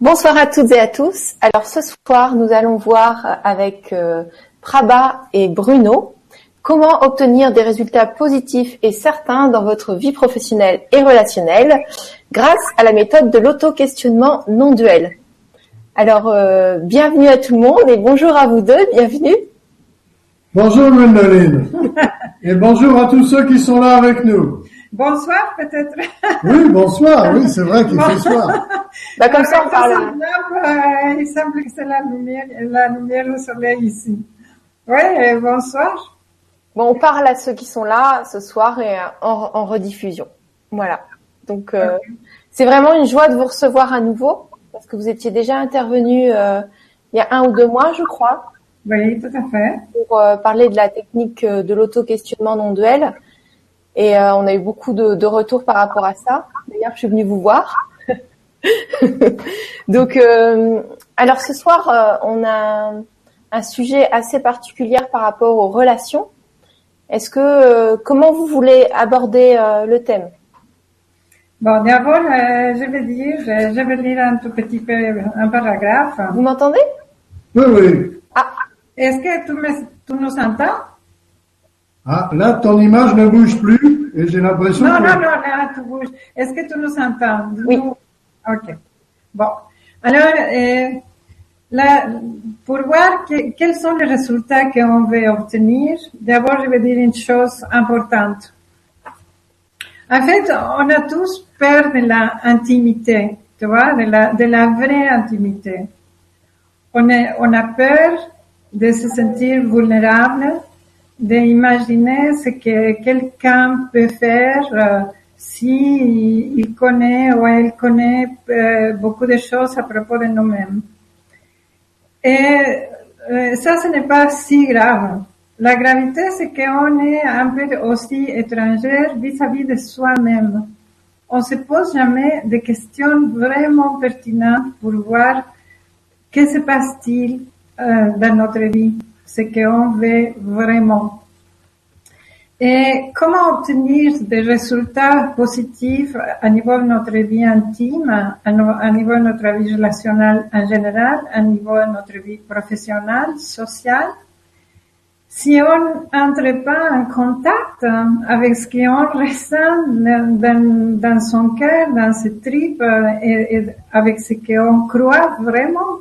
Bonsoir à toutes et à tous. Alors ce soir, nous allons voir avec euh, Prabha et Bruno comment obtenir des résultats positifs et certains dans votre vie professionnelle et relationnelle grâce à la méthode de l'auto-questionnement non duel. Alors, euh, bienvenue à tout le monde et bonjour à vous deux, bienvenue. Bonjour Mendeline et bonjour à tous ceux qui sont là avec nous. Bonsoir peut-être. Oui, bonsoir, oui, c'est vrai qu'il fait soir. Bah, comme ça, on parle. Euh, il semble que c'est la lumière, la lumière au soleil ici. Oui, bonsoir. Bon, on parle à ceux qui sont là ce soir et en, en rediffusion. Voilà. Donc, euh, c'est vraiment une joie de vous recevoir à nouveau parce que vous étiez déjà intervenu euh, il y a un ou deux mois, je crois. Oui, tout à fait. Pour euh, parler de la technique euh, de l'auto-questionnement non duel. Et euh, on a eu beaucoup de, de, retours par rapport à ça. D'ailleurs, je suis venue vous voir. Donc, euh, alors ce soir, euh, on a un sujet assez particulier par rapport aux relations. Est-ce que comment vous voulez aborder le thème? Bon, d'abord, je vais dire, je vais lire un tout petit peu un paragraphe. Vous m'entendez? Oui, oui. Ah, est-ce que tu, me, tu nous entends? Ah, là, ton image ne bouge plus et j'ai l'impression non, que... Non, non, là, tu bouges. Est-ce que tu nous entends Oui. Ok. Bon. Alors, euh, là, pour voir que, quels sont les résultats qu'on veut obtenir, d'abord, je vais dire une chose importante. En fait, on a tous peur de la intimité, tu vois, de la, de la vraie intimité. On, est, on a peur de se sentir vulnérable, d'imaginer ce que quelqu'un peut faire euh, si il connaît ou elle connaît euh, beaucoup de choses à propos de nous-mêmes. Et euh, ça, ce n'est pas si grave. La gravité, c'est qu'on est un peu aussi étrangère vis-à-vis de soi-même. On se pose jamais des questions vraiment pertinentes pour voir que se passe-t-il euh, dans notre vie ce qu'on veut vraiment. Et comment obtenir des résultats positifs à niveau de notre vie intime, à niveau de notre vie relationnelle en général, à niveau de notre vie professionnelle, sociale, si on n'entre pas en contact avec ce qu'on ressent dans, son cœur, dans ses tripes et, et avec ce qu'on croit vraiment.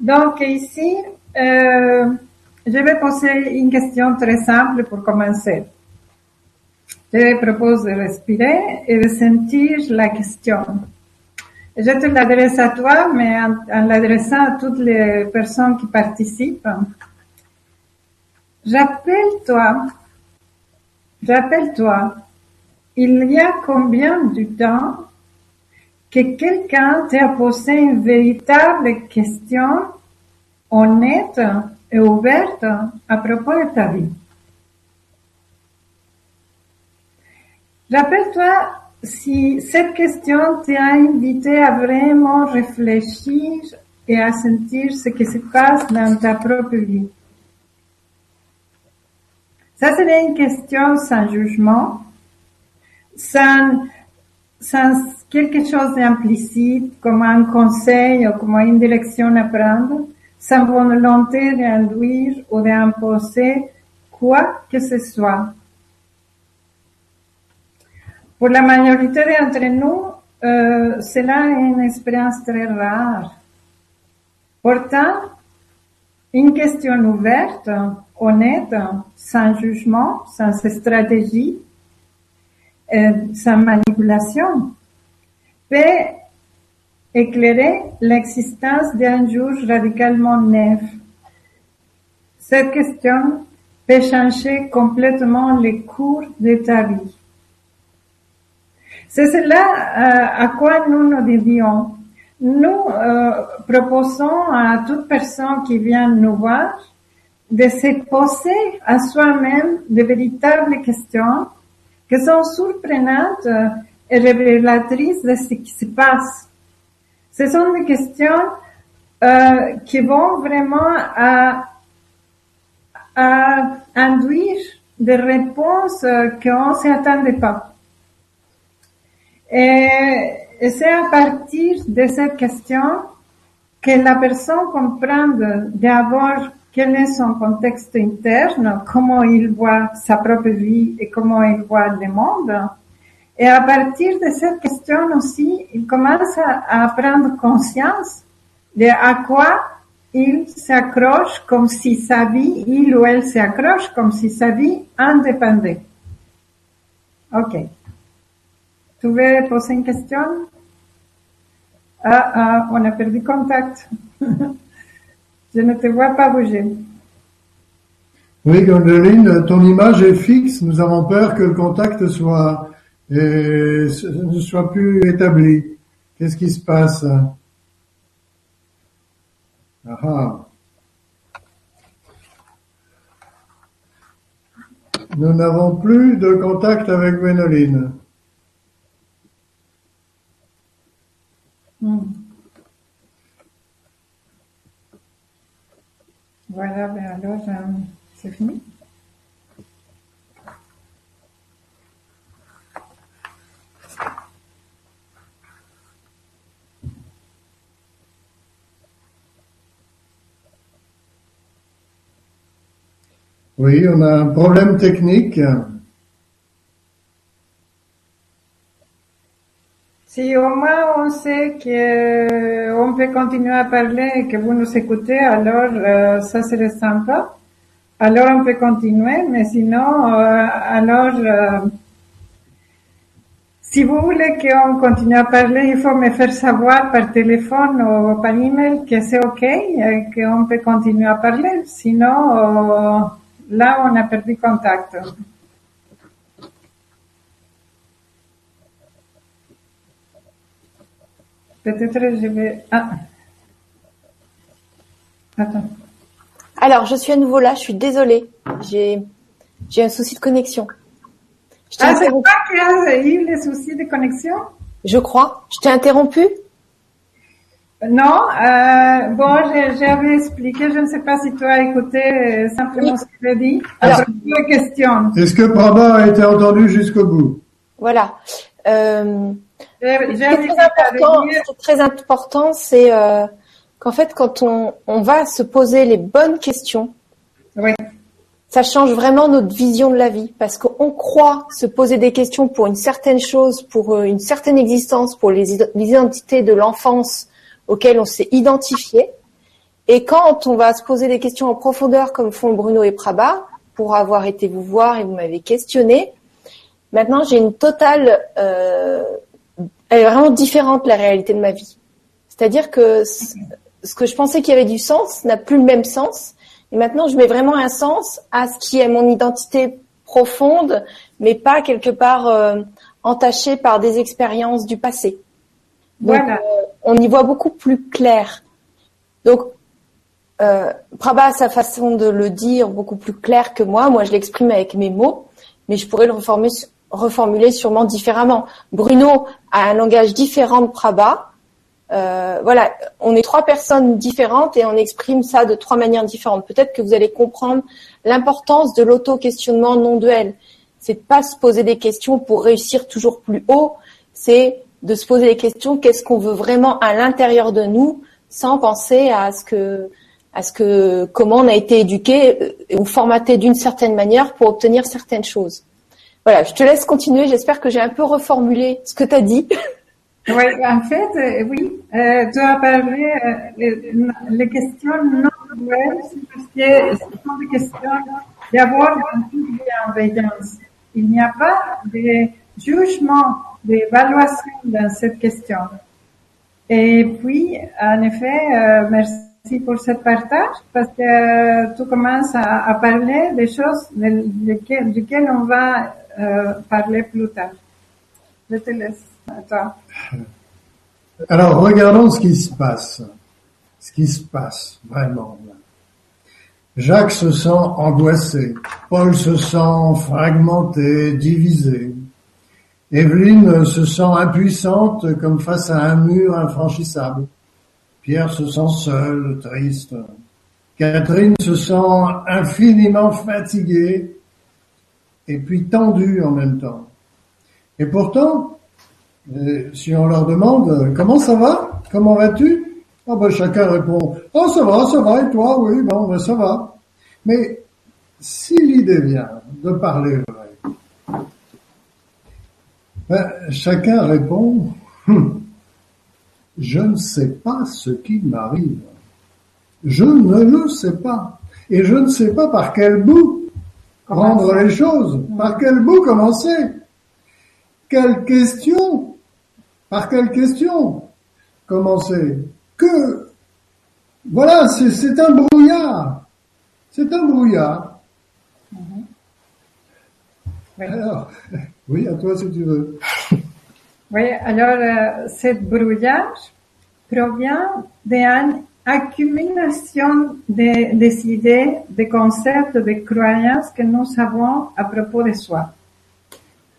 Donc ici, euh, je vais poser une question très simple pour commencer. Je propose de respirer et de sentir la question. Je te l'adresse à toi, mais en, en l'adressant à toutes les personnes qui participent. Rappelle-toi, rappelle-toi, il y a combien de temps que quelqu'un t'a posé une véritable question honnête et ouverte à propos de ta vie. Rappelle-toi si cette question t'a invité à vraiment réfléchir et à sentir ce qui se passe dans ta propre vie. Ça serait une question sans jugement, sans, sans quelque chose d'implicite, comme un conseil ou comme une direction à prendre, sans volonté d'induire ou d'imposer quoi que ce soit. Pour la majorité d'entre nous, euh, cela est une expérience très rare. Pourtant, une question ouverte, honnête, sans jugement, sans stratégie, euh, sans manipulation, peut éclairer l'existence d'un juge radicalement neuf. Cette question peut changer complètement le cours de ta vie. C'est cela euh, à quoi nous nous dédions. Nous euh, proposons à toute personne qui vient nous voir de se poser à soi-même de véritables questions qui sont surprenantes et révélatrices de ce qui se passe. Ce sont des questions euh, qui vont vraiment à, à induire des réponses qu'on ne s'y attendait pas. Et c'est à partir de cette question que la personne comprend d'abord quel est son contexte interne, comment il voit sa propre vie et comment il voit le monde. Et à partir de cette question aussi, il commence à, prendre conscience de à quoi il s'accroche comme si sa vie, il ou elle s'accroche comme si sa vie en dépendait. Ok. Tu veux poser une question? Ah, ah, on a perdu contact. Je ne te vois pas bouger. Oui, Gwendoline, ton image est fixe. Nous avons peur que le contact soit ne soit plus établi. Qu'est-ce qui se passe ah Nous n'avons plus de contact avec Gwénoline. Hmm. Voilà, ben alors, euh, c'est fini. Oui, on a un problème technique. Si au moins on sait qu'on peut continuer à parler et que vous nous écoutez, alors euh, ça serait sympa. Alors on peut continuer, mais sinon, euh, alors, euh, si vous voulez qu'on continue à parler, il faut me faire savoir par téléphone ou par email que c'est OK et qu'on peut continuer à parler. Sinon, Là, on a perdu contact. Peut-être je vais... Ah. Attends. Alors, je suis à nouveau là, je suis désolée. J'ai, j'ai un souci de connexion. ah, c'est pas qu'il y a eu les soucis de connexion? Je crois. Je t'ai interrompu? Non, euh, bon, j'avais expliqué, je ne sais pas si tu as écouté euh, simplement ce que j'ai dit. Alors, question. Est-ce que Prabha a été entendu jusqu'au bout? Voilà. Euh, ce qui est très important, c'est euh, qu'en fait, quand on, on va se poser les bonnes questions, oui. ça change vraiment notre vision de la vie, parce qu'on croit se poser des questions pour une certaine chose, pour une certaine existence, pour les identités de l'enfance auquel on s'est identifié. Et quand on va se poser des questions en profondeur, comme font Bruno et Prabha, pour avoir été vous voir et vous m'avez questionné, maintenant j'ai une totale, euh, elle est vraiment différente la réalité de ma vie. C'est-à-dire que ce que je pensais qui avait du sens n'a plus le même sens. Et maintenant, je mets vraiment un sens à ce qui est mon identité profonde, mais pas quelque part euh, entachée par des expériences du passé. Voilà. Euh, on y voit beaucoup plus clair. Donc, euh, Prabha a sa façon de le dire beaucoup plus clair que moi. Moi, je l'exprime avec mes mots, mais je pourrais le reformuler, reformuler sûrement différemment. Bruno a un langage différent de Prabha. Euh, voilà, on est trois personnes différentes et on exprime ça de trois manières différentes. Peut-être que vous allez comprendre l'importance de l'auto-questionnement non duel. C'est pas se poser des questions pour réussir toujours plus haut, c'est de se poser les questions qu'est-ce qu'on veut vraiment à l'intérieur de nous, sans penser à ce que à ce que comment on a été éduqué euh, ou formaté d'une certaine manière pour obtenir certaines choses. Voilà, je te laisse continuer. J'espère que j'ai un peu reformulé ce que tu as dit. Oui, en fait, euh, oui, euh, tu as parlé euh, les, questions non parce que ce sont des questions une bienveillance. Il n'y a pas de jugement d'évaluation dans cette question. Et puis, en effet, euh, merci pour ce partage parce que euh, tu commences à, à, parler des choses desquelles, duquel on va euh, parler plus tard. Je te laisse à toi. Alors, regardons ce qui se passe. Ce qui se passe vraiment. Jacques se sent angoissé. Paul se sent fragmenté, divisé. Evelyne se sent impuissante comme face à un mur infranchissable. Pierre se sent seul, triste. Catherine se sent infiniment fatiguée et puis tendue en même temps. Et pourtant, Et si on leur demande comment ça va, comment vas-tu, ah ben chacun répond oh ça va, ça va et toi? Oui bon ben ça va. Mais si l'idée vient de parler ben, chacun répond hum, je ne sais pas ce qui m'arrive. Je ne le sais pas. Et je ne sais pas par quel bout rendre les choses, par quel bout commencer. Quelle question Par quelle question commencer Que voilà, c'est un brouillard. C'est un brouillard. Alors, oui, à toi si tu veux. Oui, alors euh, cette brouillard provient d'une accumulation de, des idées, des concepts, des croyances que nous avons à propos de soi.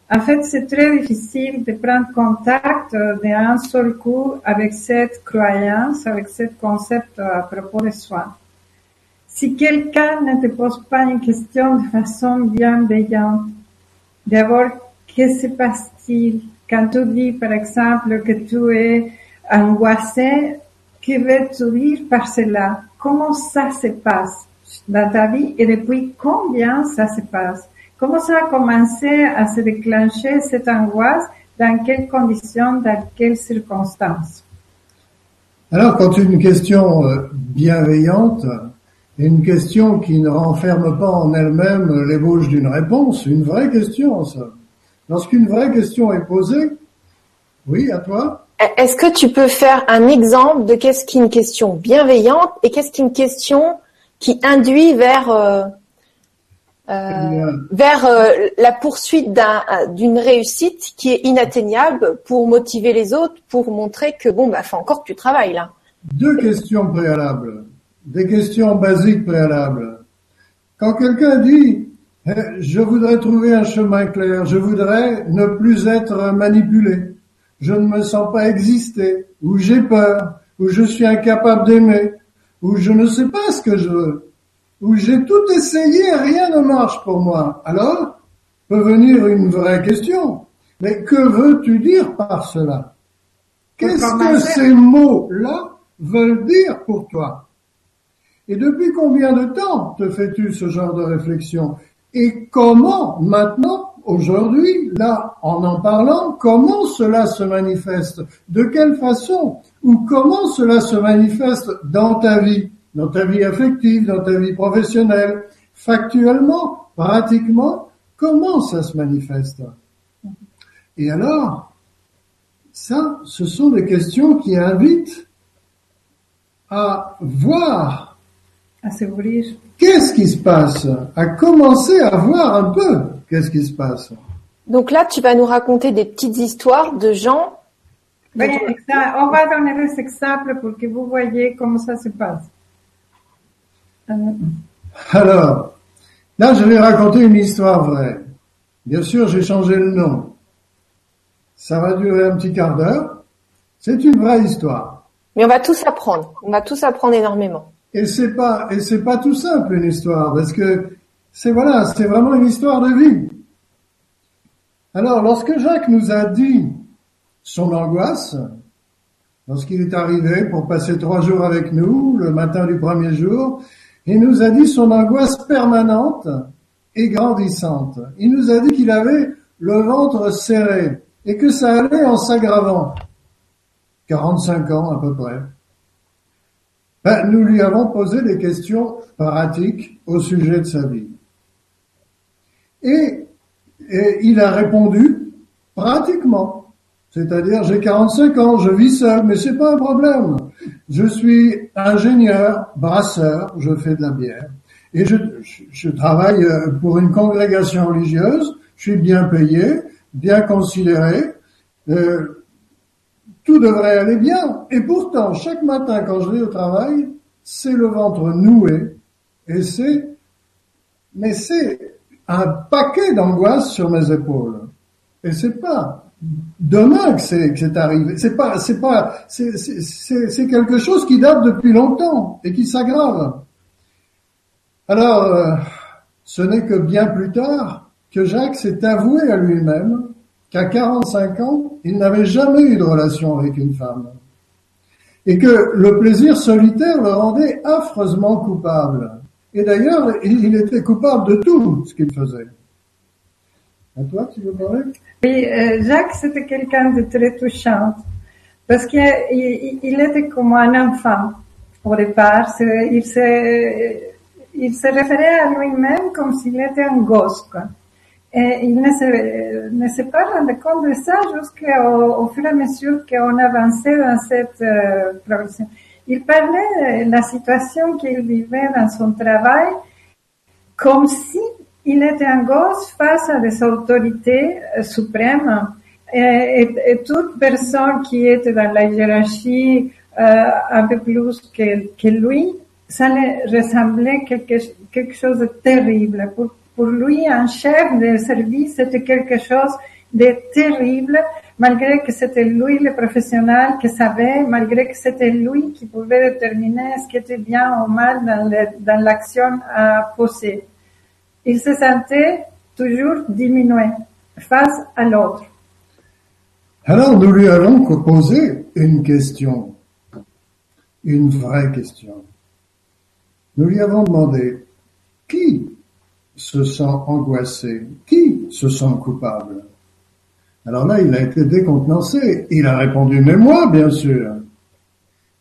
En fait, c'est très difficile de prendre contact euh, d'un seul coup avec cette croyance, avec ce concept à propos de soi. Si quelqu'un ne te pose pas une question de façon bienveillante, d'abord, que se passe-t-il quand tu dis, par exemple, que tu es angoissé, que veux-tu dire par cela? Comment ça se passe dans ta vie? Et depuis combien ça se passe? Comment ça a commencé à se déclencher cette angoisse? Dans quelles conditions? Dans quelles circonstances? Alors, quand une question euh, bienveillante est une question qui ne renferme pas en elle-même l'ébauche d'une réponse, une vraie question, ça. Lorsqu'une vraie question est posée, oui, à toi. Est-ce que tu peux faire un exemple de qu'est-ce qu'une question bienveillante et qu'est-ce qu'une question qui induit vers euh, euh, vers euh, la poursuite d'une réussite qui est inatteignable pour motiver les autres, pour montrer que bon bah faut encore que tu travailles là. Deux questions préalables, des questions basiques préalables. Quand quelqu'un dit eh, je voudrais trouver un chemin clair, je voudrais ne plus être manipulé, je ne me sens pas exister, ou j'ai peur, ou je suis incapable d'aimer, ou je ne sais pas ce que je veux, ou j'ai tout essayé et rien ne marche pour moi. Alors, peut venir une vraie question. Mais que veux-tu dire par cela? Qu'est-ce que ces mots-là veulent dire pour toi? Et depuis combien de temps te fais-tu ce genre de réflexion? Et comment maintenant, aujourd'hui, là, en en parlant, comment cela se manifeste? De quelle façon? Ou comment cela se manifeste dans ta vie? Dans ta vie affective, dans ta vie professionnelle, factuellement, pratiquement, comment ça se manifeste? Et alors, ça, ce sont des questions qui invitent à voir. À s'ouvrir. Qu'est-ce qui se passe? À commencer à voir un peu qu'est-ce qui se passe. Donc là, tu vas nous raconter des petites histoires de gens. Oui, on va donner des exemples pour que vous voyez comment ça se passe. Alors, là, je vais raconter une histoire vraie. Bien sûr, j'ai changé le nom. Ça va durer un petit quart d'heure. C'est une vraie histoire. Mais on va tous apprendre. On va tous apprendre énormément. Et c'est pas, et c'est pas tout simple une histoire, parce que c'est voilà, c'est vraiment une histoire de vie. Alors, lorsque Jacques nous a dit son angoisse, lorsqu'il est arrivé pour passer trois jours avec nous, le matin du premier jour, il nous a dit son angoisse permanente et grandissante. Il nous a dit qu'il avait le ventre serré et que ça allait en s'aggravant. 45 ans à peu près. Ben, nous lui avons posé des questions pratiques au sujet de sa vie. Et, il a répondu pratiquement. C'est-à-dire, j'ai 45 ans, je vis seul, mais c'est pas un problème. Je suis ingénieur, brasseur, je fais de la bière. Et je, je, travaille euh, pour une congrégation religieuse, je suis bien payé, bien considéré, euh, tout devrait aller bien. Et pourtant, chaque matin quand je vais au travail, c'est le ventre noué, et c'est, mais c'est un paquet d'angoisse sur mes épaules. Et c'est pas demain que c'est c'est arrivé. C'est pas c'est pas c'est c'est quelque chose qui date depuis longtemps et qui s'aggrave. Alors euh, ce n'est que bien plus tard que Jacques s'est avoué à lui-même qu'à 45 ans, il n'avait jamais eu de relation avec une femme. Et que le plaisir solitaire le rendait affreusement coupable. Et d'ailleurs, il était coupable de tout ce qu'il faisait. À toi, tu veux parler? Oui, euh, Jacques, c'était quelqu'un de très touchant. Parce qu'il il était comme un enfant au départ. Il se, il se référait à lui-même comme s'il était un gosse. Quoi. Et il ne se, ne s'est pas rendu compte de ça jusqu'au au fur et à mesure qu'on avançait dans cette euh, progression. Il parlait de la situation qu'il vivait dans son travail comme si il était un gosse face à des autorités euh, suprêmes et, et, toute personne qui était dans la hiérarchie euh, un peu plus que, que lui, ça lui ressemblait quelque, quelque chose de terrible. Pour lui, un chef de service, c'était quelque chose de terrible, malgré que c'était lui le professionnel qui savait, malgré que c'était lui qui pouvait déterminer ce qui était bien ou mal dans l'action à poser. Il se sentait toujours diminué face à l'autre. Alors nous lui allons poser une question, une vraie question. Nous lui avons demandé qui se sent angoissé, qui se sent coupable? Alors là, il a été décontenancé. Il a répondu, mais moi, bien sûr.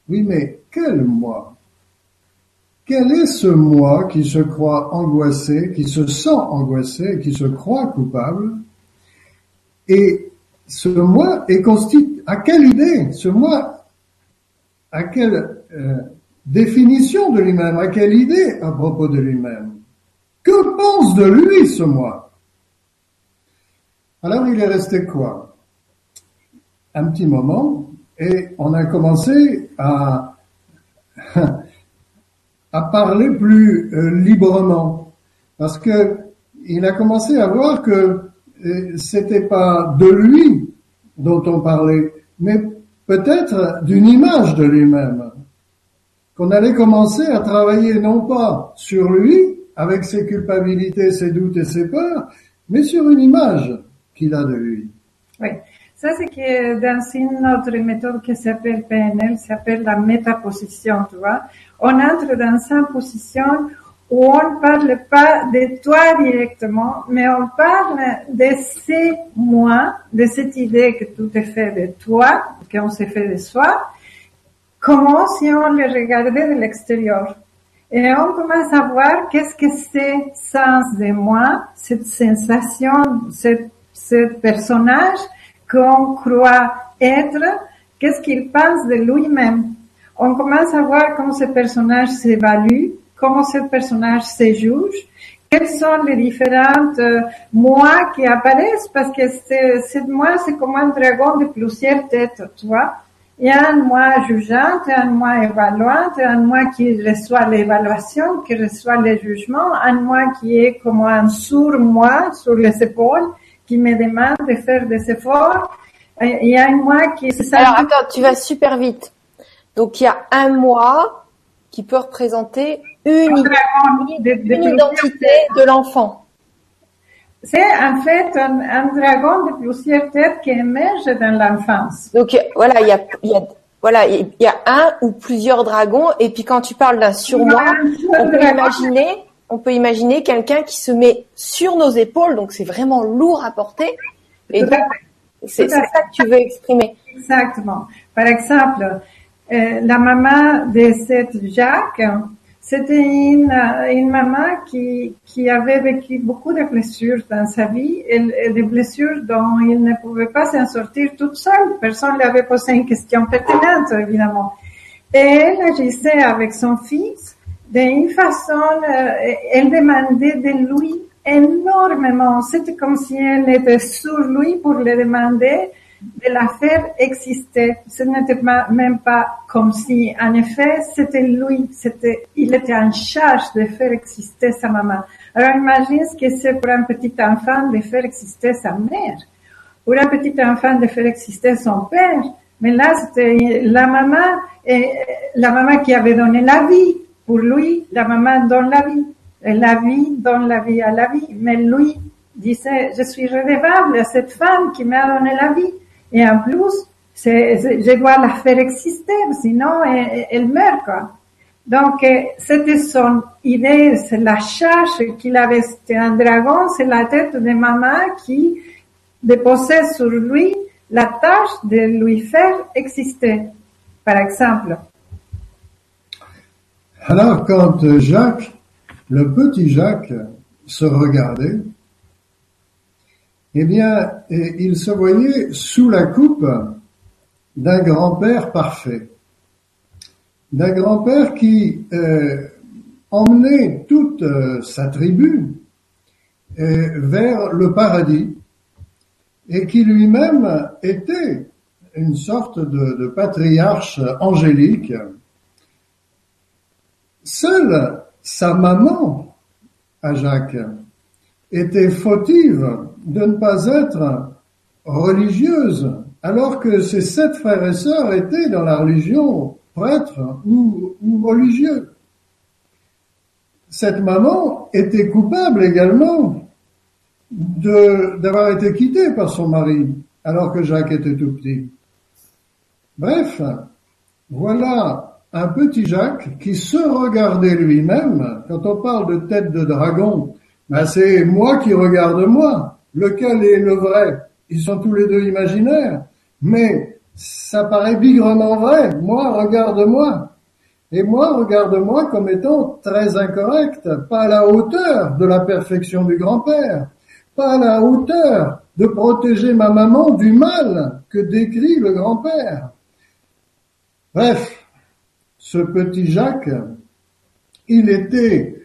Oui, mais quel moi? Quel est ce moi qui se croit angoissé, qui se sent angoissé, qui se croit coupable? Et ce moi est constitué à quelle idée? Ce moi, à quelle euh, définition de lui-même? À quelle idée à propos de lui-même? Que pense de lui ce moi? Alors il est resté quoi? Un petit moment et on a commencé à à parler plus euh, librement parce que il a commencé à voir que c'était pas de lui dont on parlait, mais peut-être d'une image de lui-même. Qu'on allait commencer à travailler non pas sur lui, avec ses culpabilités, ses doutes et ses peurs, mais sur une image qu'il a de lui. Oui. Ça, c'est que dans une autre méthode qui s'appelle PNL, s'appelle la métaposition, tu vois. On entre dans une position où on ne parle pas de toi directement, mais on parle de ces moi, de cette idée que tout est fait de toi, qu'on s'est fait de soi, comment si on le regardait de l'extérieur? Et on commence à voir qu'est-ce que c'est sens de moi, cette sensation, ce personnage qu'on croit être, qu'est-ce qu'il pense de lui-même. On commence à voir comment ce personnage s'évalue, comment ce personnage se juge, quels sont les différentes euh, moi qui apparaissent, parce que c'est moi, c'est comme un dragon de plusieurs têtes, tu vois. Il y a un moi jugeant, un moi évaluant, un moi qui reçoit l'évaluation, qui reçoit le jugement, un moi qui est comme un sourd-moi sur les épaules, qui me demande de faire des efforts. Il y a un moi qui... Alors attends, tu vas super vite. Donc il y a un moi qui peut représenter une, identité de l'enfant. C'est en fait un, dragon de plusieurs têtes qui émerge dans l'enfance. Donc voilà, il y a, y a voilà, il y a un ou plusieurs dragons. Et puis quand tu parles d'un surmoi, on peut imaginer, on peut imaginer quelqu'un qui se met sur nos épaules. Donc c'est vraiment lourd à porter. Et c'est ça que tu veux exprimer. Exactement. Par exemple, euh, la maman de cette Jacques, c'était une, une maman qui, qui avait vécu beaucoup de blessures dans sa vie, et, des blessures dont il ne pouvait pas s'en sortir toute seule. Personne ne lui avait posé une question pertinente, évidemment. Et elle agissait avec son fils d'une façon, euh, elle demandait de lui énormément. C'était comme si elle était sur lui pour le demander de la faire exister. Ce n'était même pas comme si, en effet, c'était lui, c'était, il était en charge de faire exister sa maman. Alors imagine ce que c'est pour un petit enfant de faire exister sa mère, pour un petit enfant de faire exister son père. Mais là, c'était la maman, la maman qui avait donné la vie. Pour lui, la maman donne la vie. La vie donne la vie à la vie. Mais lui, disait, je suis redevable à cette femme qui m'a donné la vie. Et en plus, je dois la faire exister, sinon elle, meurt, quoi. Donc, euh, c'était son idée, c'est la charge qu'il avait, c'était un dragon, c'est la tête de maman qui déposait sur lui la tâche de lui faire exister, par exemple. Alors quand Jacques, le petit Jacques, se regardait, eh bien, il se voyait sous la coupe d'un grand-père parfait, d'un grand-père qui euh, emmenait toute euh, sa tribu euh, vers le paradis et qui lui-même était une sorte de patriarche angélique. Seule sa maman, à Jacques, était fautive de ne pas être religieuse, alors que ses sept frères et sœurs étaient dans la religion prêtres ou, ou religieux. Cette maman était coupable également d'avoir été quittée par son mari, alors que Jacques était tout petit. Bref, voilà un petit Jacques qui se regardait lui-même. Quand on parle de tête de dragon, ben c'est moi qui regarde moi. Lequel est le vrai? Ils sont tous les deux imaginaires, mais ça paraît bigrement vrai. Moi, regarde-moi. Et moi, regarde-moi comme étant très incorrect, pas à la hauteur de la perfection du grand-père, pas à la hauteur de protéger ma maman du mal que décrit le grand-père. Bref, ce petit Jacques, il était,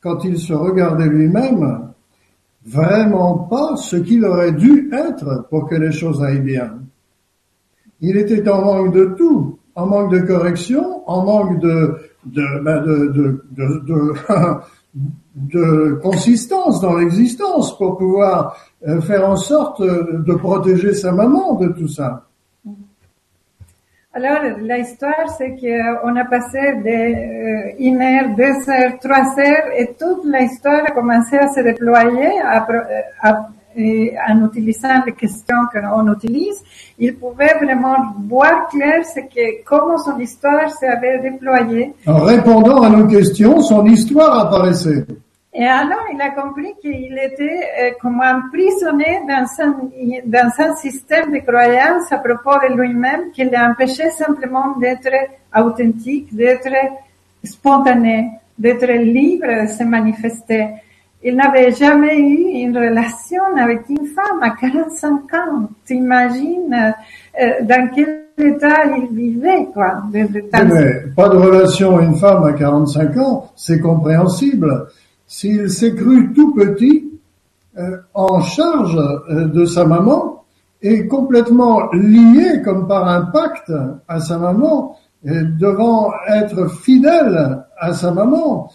quand il se regardait lui-même, vraiment pas ce qu'il aurait dû être pour que les choses aillent bien. Il était en manque de tout, en manque de correction, en manque de de ben de, de, de, consistance dans l'existence pour pouvoir euh, faire en sorte euh, de protéger sa maman de tout ça. Alors, la histoire, c'est qu'on a passé de euh, une heure, deux heures, trois heures, et toute la histoire a commencé à se déployer euh, et en utilisant les questions qu'on utilise. Il pouvait vraiment voir clair ce que, comment son histoire s'avait déployée. En répondant à nos questions, son histoire apparaissait. Et alors, il a compris qu'il était euh, comme emprisonné dans un, dans un système de croyances à propos de lui-même qui l'empêchait simplement d'être authentique, d'être spontané, d'être libre de se manifester. Il n'avait jamais eu une relation avec une femme à 45 ans. T'imagines euh, dans quel état il vivait, quoi. de- de- dans- Mais pas de relation à une femme à 45 ans, c'est compréhensible. S'il s'est cru tout petit, euh, en charge euh, de sa maman, et complètement lié comme par un pacte à sa maman, et devant être fidèle à sa maman,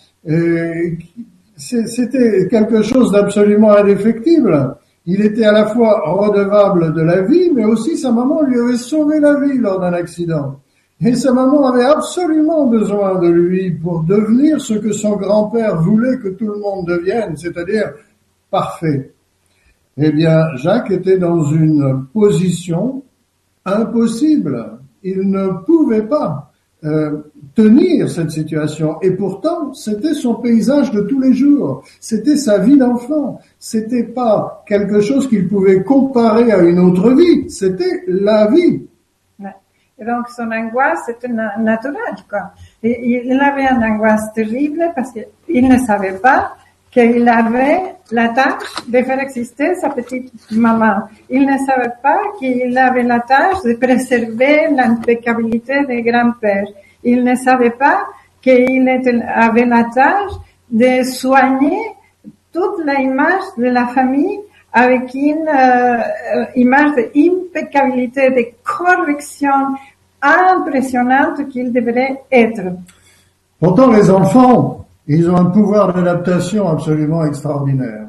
c'était quelque chose d'absolument indéfectible. Il était à la fois redevable de la vie, mais aussi sa maman lui avait sauvé la vie lors d'un accident. Et sa maman avait absolument besoin de lui pour devenir ce que son grand-père voulait que tout le monde devienne, c'est-à-dire parfait. Eh bien, Jacques était dans une position impossible. Il ne pouvait pas euh, tenir cette situation. Et pourtant, c'était son paysage de tous les jours. C'était sa vie d'enfant. C'était pas quelque chose qu'il pouvait comparer à une autre vie. C'était la vie. Et donc son angoisse était na- naturelle, quoi. Il avait une angoisse terrible parce qu'il ne savait pas qu'il avait la tâche de faire exister sa petite maman. Il ne savait pas qu'il avait la tâche de préserver l'impeccabilité des grands-pères. Il ne savait pas qu'il avait la tâche de soigner toute l'image de la famille avec une euh, image d'impeccabilité, de correction impressionnante qu'il devrait être. Pourtant, les enfants, ils ont un pouvoir d'adaptation absolument extraordinaire.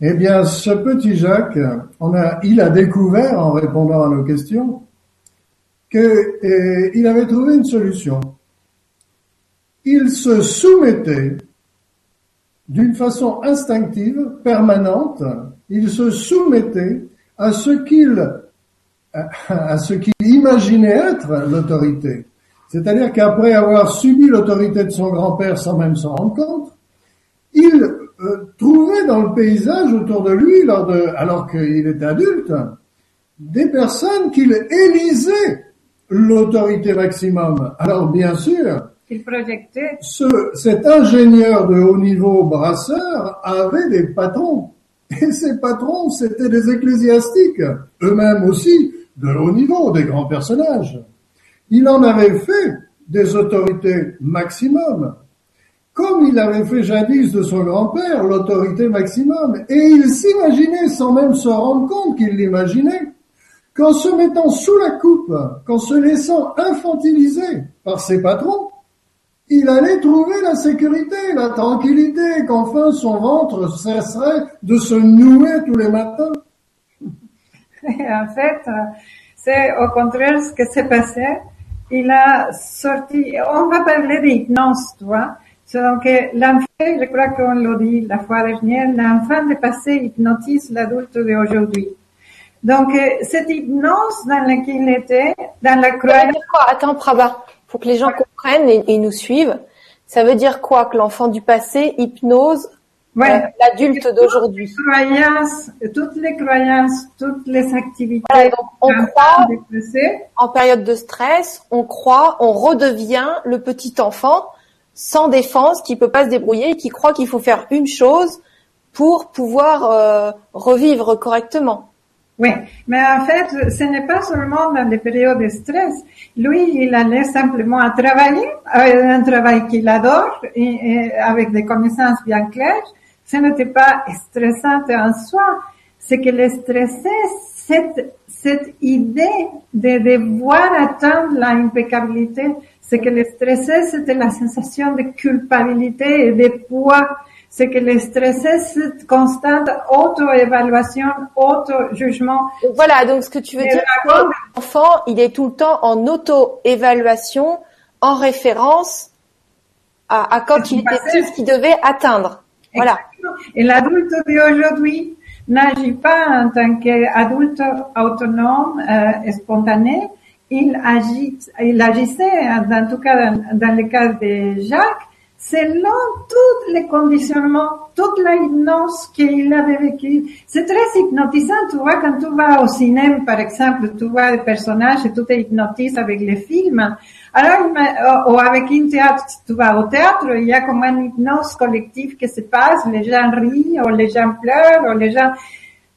Eh bien, ce petit Jacques, il a découvert en répondant à nos questions que euh, avait trouvé une solution. Il se soumettait d'une façon instinctive, permanente, il se soumettait à ce qu'il à ce qu'il imaginait être l'autorité. C'est-à-dire qu'après avoir subi l'autorité de son grand-père sans même s'en rendre compte, il euh, trouvait dans le paysage autour de lui, alors qu'il était adulte, des personnes qu'il élisait l'autorité maximum. Alors bien sûr, Ce, cet ingénieur de haut niveau brasseur avait des patrons. Et ces patrons, c'était des ecclésiastiques, eux-mêmes aussi de haut niveau, des grands personnages. Il en avait fait des autorités maximum, comme il avait fait jadis de son grand-père l'autorité maximum. Et il s'imaginait, sans même se rendre compte qu'il l'imaginait, qu'en se mettant sous la coupe, qu'en se laissant infantiliser par ses patrons, il allait trouver la sécurité, la tranquillité, qu'enfin son ventre cesserait de se nouer tous les matins. en fait, c'est au contraire ce qui s'est passé. Il a sorti, on va parler d'hypnose, tu vois. C'est Donc, l'enfant, je crois qu'on l'a dit la fois dernière, l'enfant de passé hypnotise l'adulte d'aujourd'hui. Donc, euh, cette hypnose dans laquelle il était, dans la croyance, Attends, Prabha, faut que les gens comprennent et, et nous suivent. Ça veut dire quoi que l'enfant du passé hypnose ouais, euh, l'adulte d'aujourd'hui? croyances, toutes les croyances, toutes les activités Voilà, donc on croit en période de stress, on croit, on redevient le petit enfant sans défense qui peut pas se débrouiller et qui croit qu'il faut faire une chose pour pouvoir euh, revivre correctement. Oui, mais en fait, ce n'est pas seulement dans les périodes de stress. Lui, il allait simplement à travailler, avec un travail qu'il adore, et, avec des connaissances bien claires. Ce n'était pas stressant en soi. C'est que le stressait, cette, cette idée de devoir atteindre la impeccabilité, c'est que le stressait, c'était la sensation de culpabilité et de poids. C'est que le stressait, cette constante auto-évaluation, auto-jugement. Voilà, donc ce que tu veux Et dire, l'enfant, il est tout le temps en auto-évaluation, en référence à, à quand il était ce qu'il devait atteindre. Voilà. Exactement. Et l'adulte d'aujourd'hui n'agit pas en tant qu'adulte autonome, euh, spontané. Il agit, il agissait, en tout cas dans, dans le cas de Jacques, selon tous les conditionnements, toute la hypnose qu'il avait vécu. C'est très hypnotisant, tu vois, quand tu vas au cinéma, par exemple, tu vois des personnages et tu te hypnotises avec les films. Alors, m'a- ou avec un théâtre, tu vas au théâtre, il y a comme une hypnose collective qui se passe, les gens rient, ou les gens pleurent, ou les gens...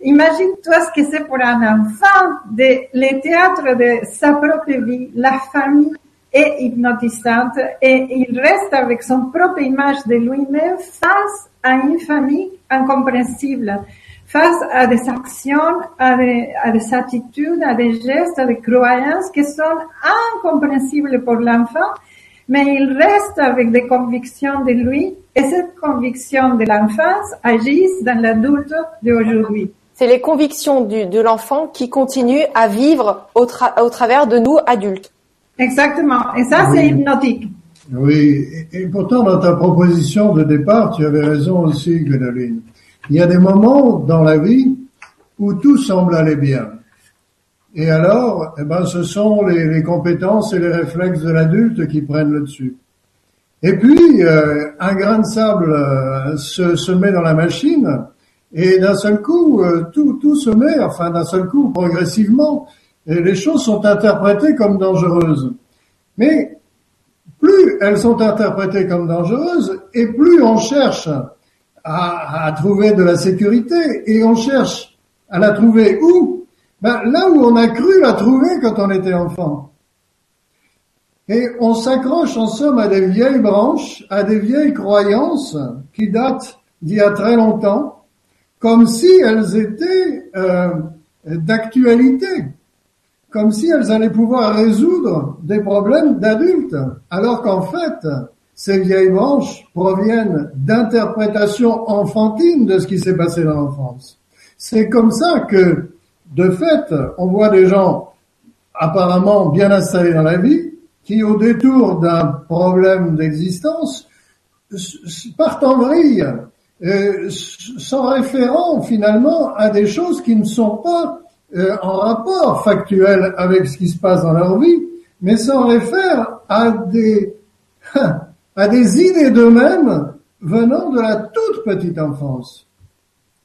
Imagine-toi ce que c'est pour un enfant de le théâtre de sa propre vie, la famille est hypnotisante et il reste avec son propre image de lui-même face à une famille incompréhensible, face à des actions, à des, attitudes, à des gestes, à des croyances qui sont incompréhensibles pour l'enfant, mais il reste avec des convictions de lui et cette conviction de l'enfance agissent dans l'adulte d'aujourd'hui. C'est les convictions de l'enfant qui continuent à vivre au travers de nous adultes. Exactement. Et ça, Oui. c'est hypnotique. Oui, et, et pourtant dans ta proposition de départ, tu avais raison aussi, Gwendoline. Il y a des moments dans la vie où tout semble aller bien. Et alors, eh ben, ce sont les, les compétences et les réflexes de l'adulte qui prennent le dessus. Et puis, euh, un grain de sable euh, se, se met dans la machine, et d'un seul coup, euh, tout, tout se met, enfin d'un seul coup, progressivement, les choses sont interprétées comme dangereuses. Mais plus elles sont interprétées comme dangereuses, et plus on cherche à, à trouver de la sécurité, et on cherche à la trouver où? Ben, Là où on a cru la trouver quand on était enfant. Et on s'accroche en somme à des vieilles branches, à des vieilles croyances qui datent d'il y a très longtemps, comme si elles étaient euh, d'actualité, comme si elles allaient pouvoir résoudre des problèmes d'adultes, alors qu'en fait, ces vieilles branches proviennent d'interprétations enfantines de ce qui s'est passé dans l'enfance. C'est comme ça que, de fait, on voit des gens apparemment bien installés dans la vie, qui au détour d'un problème d'existence partent en vrille euh, s'en référant finalement à des choses qui ne sont pas en rapport factuel avec ce qui se passe dans leur vie, mais s'en réfèrent à des à des idées d'eux-mêmes venant de la toute petite enfance.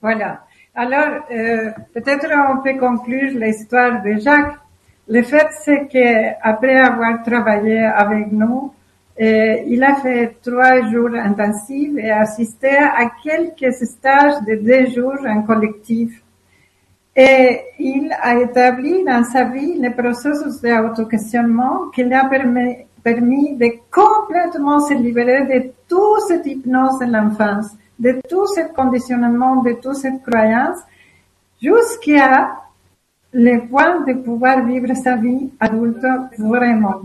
Voilà. Alors, euh, peut-être on peut conclure l'histoire de Jacques. Le fait, c'est qu'après avoir travaillé avec nous, euh, il a fait trois jours intensifs et assisté à quelques stages de deux jours en collectif. Et il a établi dans sa vie le processus d'auto-questionnement qui lui a permis, permis de complètement se libérer de toute cette hypnose de l'enfance, de tout ce conditionnement, de toute cette croyance, jusqu'à le point de pouvoir vivre sa vie adulte vraiment.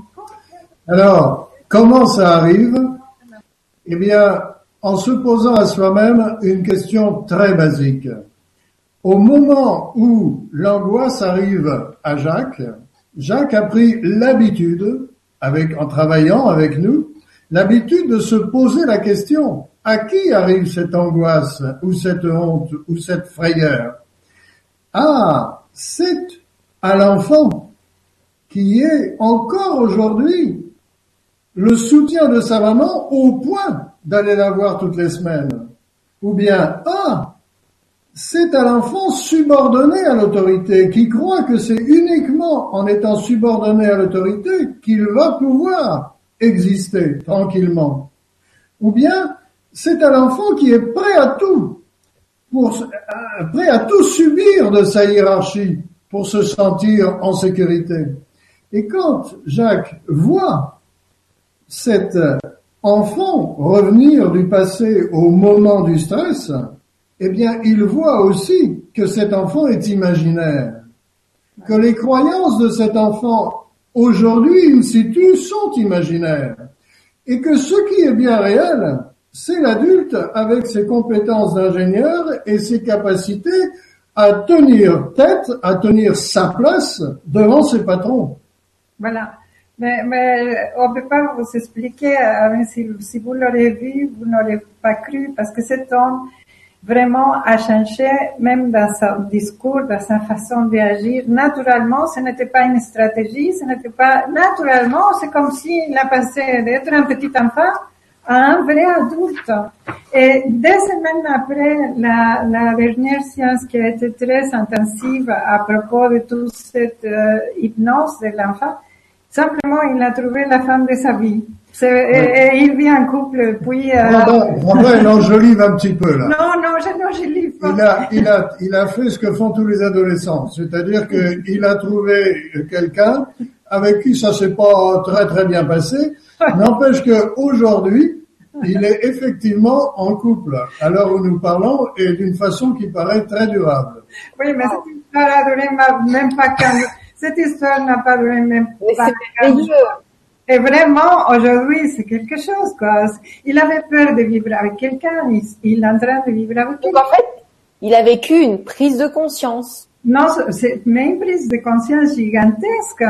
Alors, comment ça arrive? Eh bien, en se posant à soi-même une question très basique. Au moment où l'angoisse arrive à Jacques, Jacques a pris l'habitude, en travaillant avec nous, l'habitude de se poser la question, à qui arrive cette angoisse, ou cette honte, ou cette frayeur? Ah, c'est à l'enfant qui est encore aujourd'hui le soutien de sa maman au point d'aller la voir toutes les semaines. Ou bien, ah, c'est à l'enfant subordonné à l'autorité, qui croit que c'est uniquement en étant subordonné à l'autorité qu'il va pouvoir exister tranquillement. Ou bien, c'est à l'enfant qui est prêt à tout, pour, euh, prêt à tout subir de sa hiérarchie pour se sentir en sécurité. Et quand Jacques voit cet enfant revenir du passé au moment du stress, eh bien, il voit aussi que cet enfant est imaginaire, que les croyances de cet enfant aujourd'hui in situ sont imaginaires, et que ce qui est bien réel, c'est l'adulte avec ses compétences d'ingénieur et ses capacités à tenir tête, à tenir sa place devant ses patrons. Voilà. Mais, mais on peut pas vous expliquer, euh, si, si vous l'aurez vu, vous n'aurez pas cru, parce que cet homme, vraiment a changé, même dans son discours, dans sa façon d'agir. Naturellement, ce n'était pas une stratégie, ce n'était pas naturellement, c'est comme s'il a passé d'être un petit enfant à un vrai adulte. Et deux semaines après la, dernière séance qui a été très intensive à propos de toute cette euh, hypnose de l'enfant, simplement il a trouvé la femme de sa vie. Et, il vit en couple, puis... Euh... Bravo, il enjolive un petit peu, là. Non, non, je n'enjolive pas. Il a, il, a, il a fait ce que font tous les adolescents. C'est-à-dire qu'il a trouvé quelqu'un avec qui ça s'est pas très très bien passé. N'empêche qu'aujourd'hui, il est effectivement en couple, à l'heure où nous parlons, et d'une façon qui paraît très durable. Oui, mais cette histoire a duré même pas 15... Cette histoire n'a pas duré même pas 15 jours. Et vraiment, aujourd'hui, c'est quelque chose, quoi. Il avait peur de vivre avec quelqu'un, il, est en train de vivre avec quelqu'un. Donc, en fait, il a vécu une prise de conscience. Non, c'est une prise de conscience gigantesque.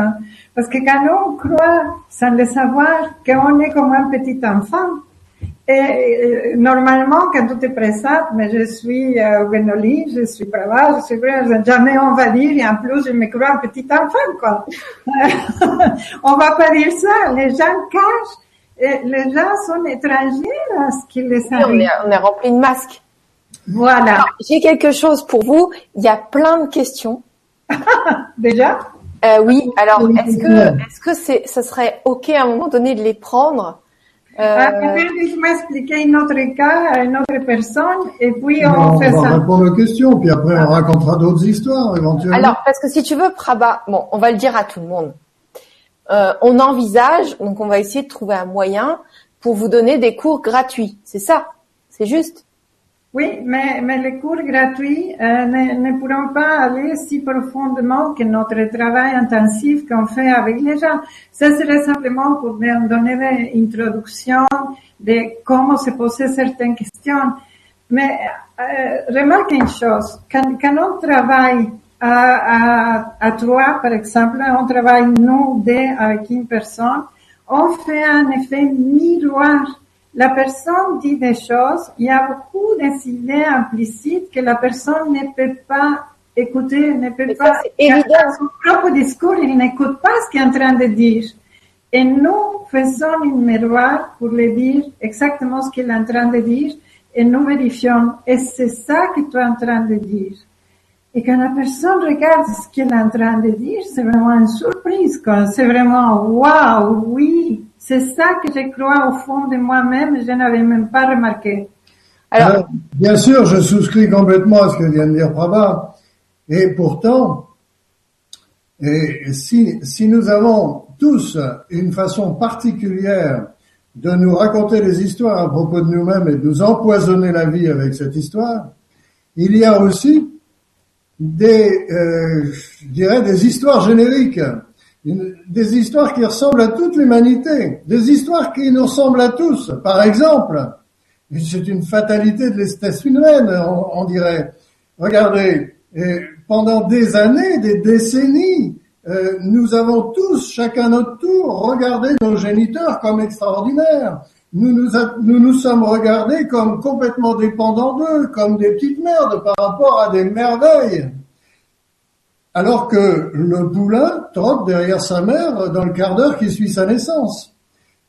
Parce que quand on croit, sans le savoir, qu'on est comme un petit enfant, et normalement, quand tu te présentes, mais je suis euh, je suis brava, je suis jamais on va dire, et en plus je me crois un petit enfant, quoi. on va pas dire ça, les gens cachent, et les gens sont étrangers à ce qui les arrive. on, est, on est rempli de masques. Voilà. J'ai quelque chose pour vous, il y a plein de questions. Déjà? Euh, oui, alors est-ce que, est-ce que c'est, ça serait ok à un moment donné de les prendre ah, peut-être je m'expliquer un autre cas à une autre personne et puis on fait ça. On va répondre aux questions, puis après on racontera d'autres histoires éventuellement. Alors, parce que si tu veux, Prabha, bon, on va le dire à tout le monde. Euh, on envisage, donc on va essayer de trouver un moyen pour vous donner des cours gratuits. C'est ça, c'est juste? Oui, mais, mais les cours gratuits euh, ne, ne, pourront pas aller si profondément que notre travail intensif qu'on fait avec les gens. Ça serait simplement pour donner une introduction de comment se poser certaines questions. Mais euh, remarque une chose, quand, quand on travaille à, à, à trois, par exemple, on travaille nous deux avec une personne, on fait un effet miroir la personne dit des choses, il y a beaucoup d'idées implicites que la personne ne peut pas écouter, ne peut pas, évident. son propre discours, il n'écoute pas ce qu'il est en train de dire. Et nous faisons une miroir pour lui dire exactement ce qu'il est en train de dire et nous vérifions, et c'est ça que tu es en train de dire. Et quand la personne regarde ce qu'il est en train de dire, c'est vraiment une surprise, quoi. C'est vraiment, waouh, oui, c'est ça que je crois au fond de moi-même, je n'avais même pas remarqué. Alors, euh, bien sûr, je souscris complètement à ce que vient de dire Prabha. Et pourtant, et si, si nous avons tous une façon particulière de nous raconter des histoires à propos de nous-mêmes et de nous empoisonner la vie avec cette histoire, il y a aussi des, euh, je dirais, des histoires génériques, des histoires qui ressemblent à toute l'humanité, des histoires qui nous ressemblent à tous. Par exemple, c'est une fatalité de l'espèce humaine, on, dirait. Regardez, pendant des années, des décennies, euh, nous avons tous, chacun notre tour, regardé nos géniteurs comme extraordinaires. Nous nous, nous nous sommes regardés comme complètement dépendants d'eux, comme des petites merdes par rapport à des merveilles. Alors que le poulain trotte derrière sa mère dans le quart d'heure qui suit sa naissance.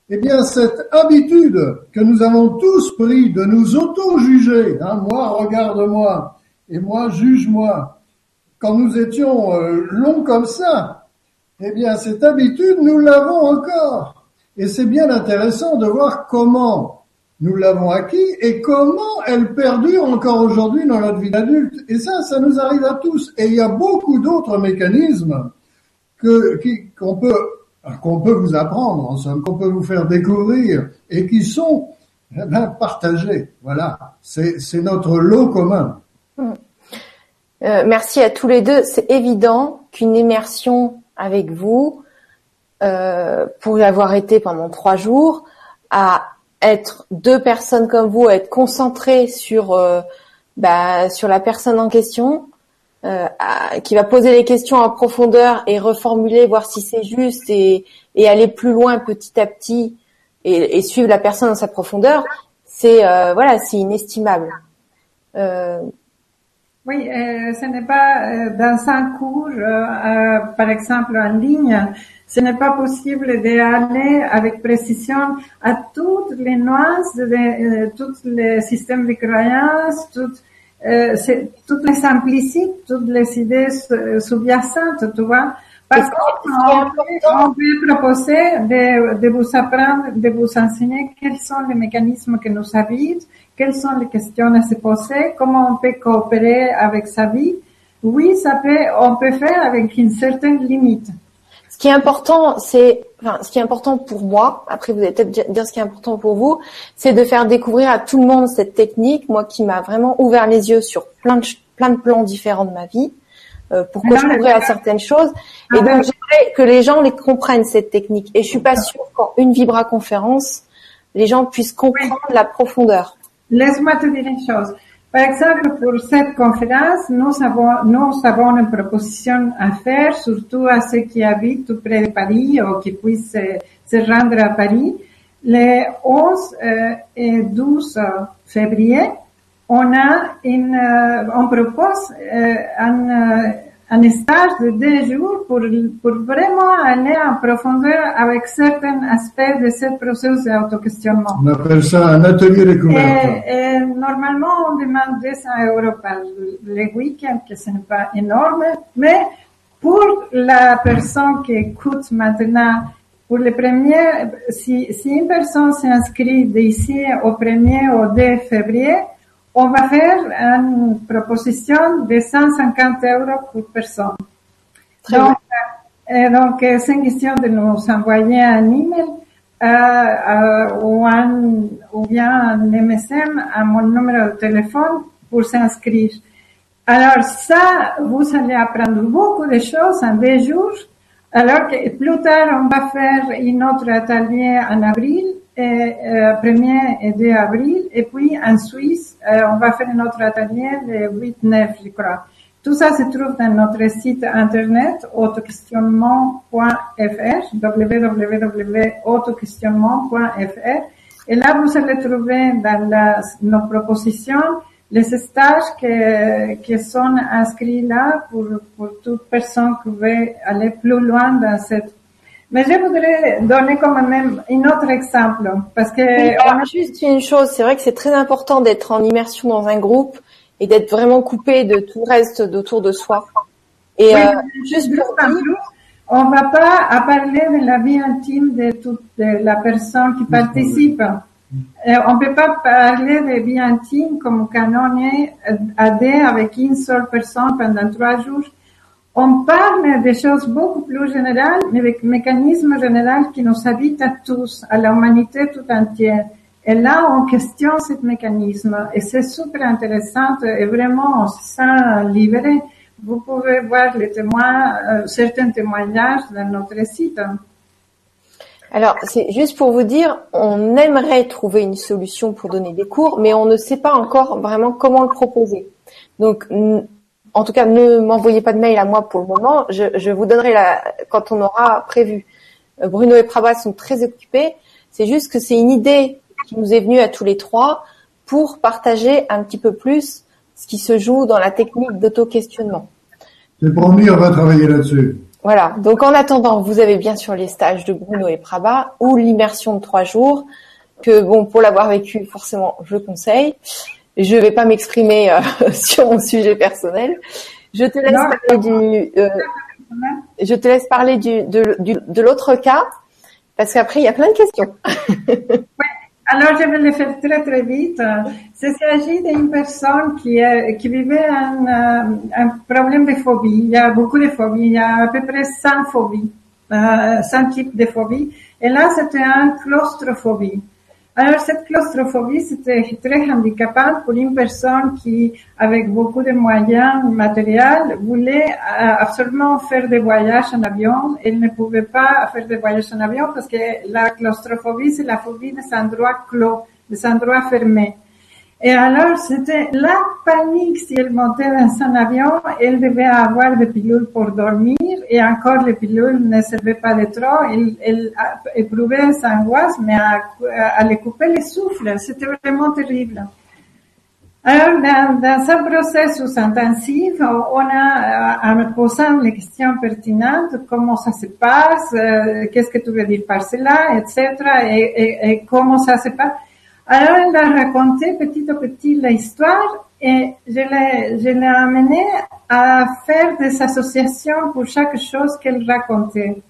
Eh bien, cette habitude que nous avons tous pris de nous auto-juger, hein, moi regarde-moi et moi juge-moi, quand nous étions euh, longs comme ça, eh bien cette habitude, nous l'avons encore. Et c'est bien intéressant de voir comment nous l'avons acquis et comment elle perdure encore aujourd'hui dans notre vie d'adulte. Et ça, ça nous arrive à tous. Et il y a beaucoup d'autres mécanismes qu'on peut qu'on peut vous apprendre, en somme, qu'on peut vous faire découvrir et qui sont eh partagés. Voilà, c'est notre lot commun. Hum. Euh, merci à tous les deux. C'est évident qu'une immersion avec vous, euh, pour y avoir été pendant trois jours, à être deux personnes comme vous, à être concentrées sur euh, bah, sur la personne en question, euh, qui va poser les questions en profondeur et reformuler, voir si c'est juste et, aller plus loin petit à petit et, suivre la personne dans sa profondeur, c'est euh, voilà, c'est inestimable. Euh, oui, euh, ce n'est pas dans un cours, par exemple en ligne, ce n'est pas possible d'aller avec précision à toutes les nuances de, tous les systèmes de croyances, toutes, toutes les implicites, toutes les idées sous-jacentes, tu vois. Parce qu'on peut proposer de, de vous apprendre, de vous enseigner quels sont les mécanismes qui nous habitent, quelles sont les questions à se poser, comment on peut coopérer avec sa vie. Oui, ça peut, on peut faire avec une certaine limite. Ce qui est important, c'est, enfin, ce qui est important pour moi, après vous allez peut-être dire ce qui est important pour vous, c'est de faire découvrir à tout le monde cette technique, moi qui m'a vraiment ouvert les yeux sur plein de, plein de plans différents de ma vie, euh, pour que je m'ouvre à certaines choses. Et ah, donc, j'aimerais que les gens les comprennent, cette technique. Et je suis pas sûre qu'en une Vibra conférence, les gens puissent comprendre la profondeur. Laisse-moi te dire une chose. Par exemple, pour cette conférence, nous avons, une proposition à faire, surtout à ceux qui habitent tout près de Paris ou qui puissent se, rendre à Paris. Les 11 euh, et 12 février, on a une, euh, on propose euh, un un stage de deux jours pour, pour vraiment aller en profondeur avec certains aspects de ce processus d'auto-questionnement. On appelle ça un atelier découverte. Et, et, normalement, on demande 200 euros par le week-end, que ce n'est pas énorme, mais pour la personne qui écoute maintenant, pour le premier, si, si une personne s'inscrit d'ici au 1er au 2 février, on va faire une proposition de 150 euros pour personne. donc, euh, donc euh, c'est une question de nous envoyer un email euh, euh, ou, un, ou bien un MSM à mon numéro de téléphone pour s'inscrire. Alors ça, vous allez apprendre beaucoup de choses en deux jours. Alors que plus tard, on va faire une autre atelier en avril euh, 1er et 2 avril. Et puis en Suisse, euh, on va faire notre atelier le 8-9, je crois. Tout ça se trouve dans notre site internet autoquestionnement.fr, www.autoquestionnement.fr. Et là, vous allez trouver dans la, nos propositions les stages qui, qui sont inscrits là pour, pour toute personne qui veut aller plus loin dans cette mais je voudrais donner quand même un autre exemple parce que on a juste une chose, c'est vrai que c'est très important d'être en immersion dans un groupe et d'être vraiment coupé de tout le reste d'autour de soi. Et euh, juste pour on va pas parler de la vie intime de toute la personne qui participe. Euh, on peut pas parler de vie intime comme quand on est à avec une seule personne pendant trois jours on parle de choses beaucoup plus générales, mais avec mécanismes généraux qui nous habitent à tous, à l'humanité tout entière. Et là, on questionne ce mécanisme et c'est super intéressant et vraiment on se. Vous pouvez voir les témoins, euh, certains témoignages dans notre site. Alors, c'est juste pour vous dire, on aimerait trouver une solution pour donner des cours, mais on ne sait pas encore vraiment comment le proposer. Donc, en tout cas, ne m'envoyez pas de mail à moi pour le moment. Je, vous donnerai la quand on aura prévu. Euh, Bruno et Prabha sont très occupés. C'est juste que c'est une idée qui nous est venue à tous les trois pour partager un petit peu plus ce qui se joue dans la technique d'auto-questionnement. C'est promis, on va travailler là-dessus. Voilà. Donc en attendant, vous avez bien sûr les stages de Bruno et Prabha ou l'immersion de trois jours que bon pour l'avoir vécu forcément je conseille. Je ne vais pas m'exprimer euh, sur mon sujet personnel. Je te laisse parler du. Euh, je te laisse parler du, de, de l'autre cas parce qu'après il y a plein de questions. Alors, je vais le faire très très vite. Il s'agit d'une personne qui, qui vivait un, euh, un, problème de phobie. Il y a beaucoup de phobies. Il y a à peu près 100 phobies, euh, 100 types de phobies. Et là, c'était un claustrophobie. Alors, cette claustrophobie, c'était très handicapant pour une personne qui, avec beaucoup de moyens matériels, voulait euh, absolument faire des voyages en avion. Elle ne pouvait pas faire des voyages en avion parce que la claustrophobie, c'est la phobie des endroits clos, des endroits fermés. Et alors, c'était la panique si elle montait dans un avion. Elle devait avoir des pilules pour dormir et encore les pilules ne servaient pas de trop. Elle, éprouvait des angoisses, mais à, les couper les souffles, c'était vraiment terrible. Alors, dans, dans un processus intensif, on a, en posant les questions pertinentes, comment ça se passe, euh, qu'est-ce que tu veux dire par cela, etc., et, et, et comment ça se passe. Alors, elle a raconté petit à petit l'histoire et je l'ai, je l'ai amenée à faire des associations pour chaque chose qu'elle racontait.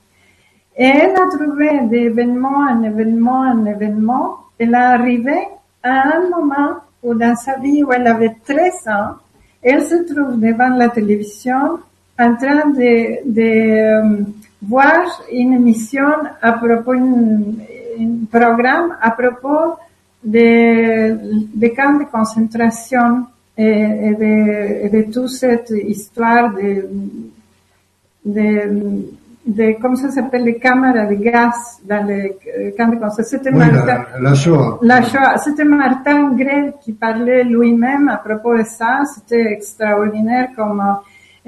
Et elle a trouvé d'événement en événement en événement. Elle est arrivée à un moment où dans sa vie où elle avait 13 ans, elle se trouve devant la télévision en train de, de euh, voir une émission à propos, un programme à propos de, de camps de concentration et, et, de, et de toute cette histoire de, de, de comment ça s'appelle, les caméras de gaz dans les camps de concentration. C'était oui, Martin, la, la, Shoah. La Shoah. C'était Martin Grel qui parlait lui-même à propos de ça. C'était extraordinaire comme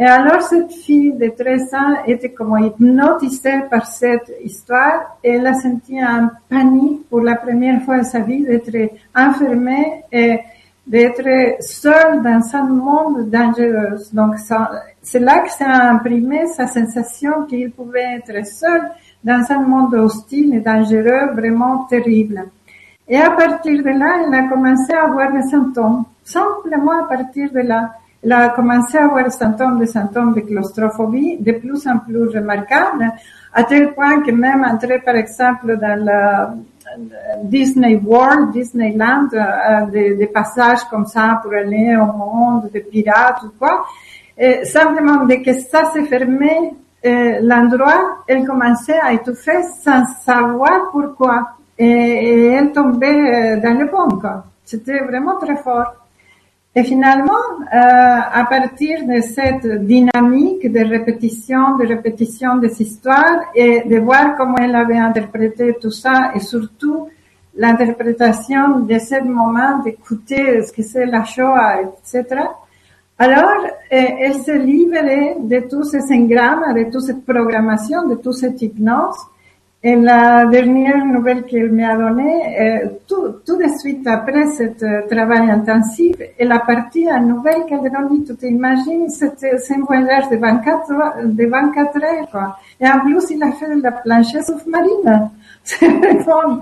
et alors cette fille de 13 ans était comme hypnotisée par cette histoire. Elle a senti un panique pour la première fois de sa vie d'être enfermée et d'être seule dans un monde dangereux. Donc c'est là que s'est imprimé sa sensation qu'il pouvait être seul dans un monde hostile et dangereux, vraiment terrible. Et à partir de là, elle a commencé à avoir des symptômes, simplement à partir de là. Elle a commencé à avoir des symptômes, de claustrophobie de plus en plus remarquables, à tel point que même entrer, par exemple, dans la Disney World, Disneyland, euh, des, des, passages comme ça pour aller au monde des pirates ou quoi, et simplement dès que ça s'est fermé, euh, l'endroit, elle commençait à étouffer sans savoir pourquoi. Et, elle tombait euh, dans le quoi. C'était vraiment très fort. Et finalement, euh, à partir de cette dynamique de répétition, de répétition des histoires et de voir comment elle avait interprété tout ça et surtout l'interprétation de ce moment d'écouter ce que c'est la Shoah, etc. Alors, euh, elle s'est libérée de tous ces engrammes, de toute cette programmation, de toute cette hypnose Et la dernière nouvelle qu'elle m'a donnée, euh, tout, tout de suite après ce euh, travail intensif, elle a parti à nouvelle qu'elle a dit, tu t'imagines, c'était un voyage de 24, heures- de 24 heures, quoi. Et en plus, il a fait la planchette sous-marine. C'est vraiment,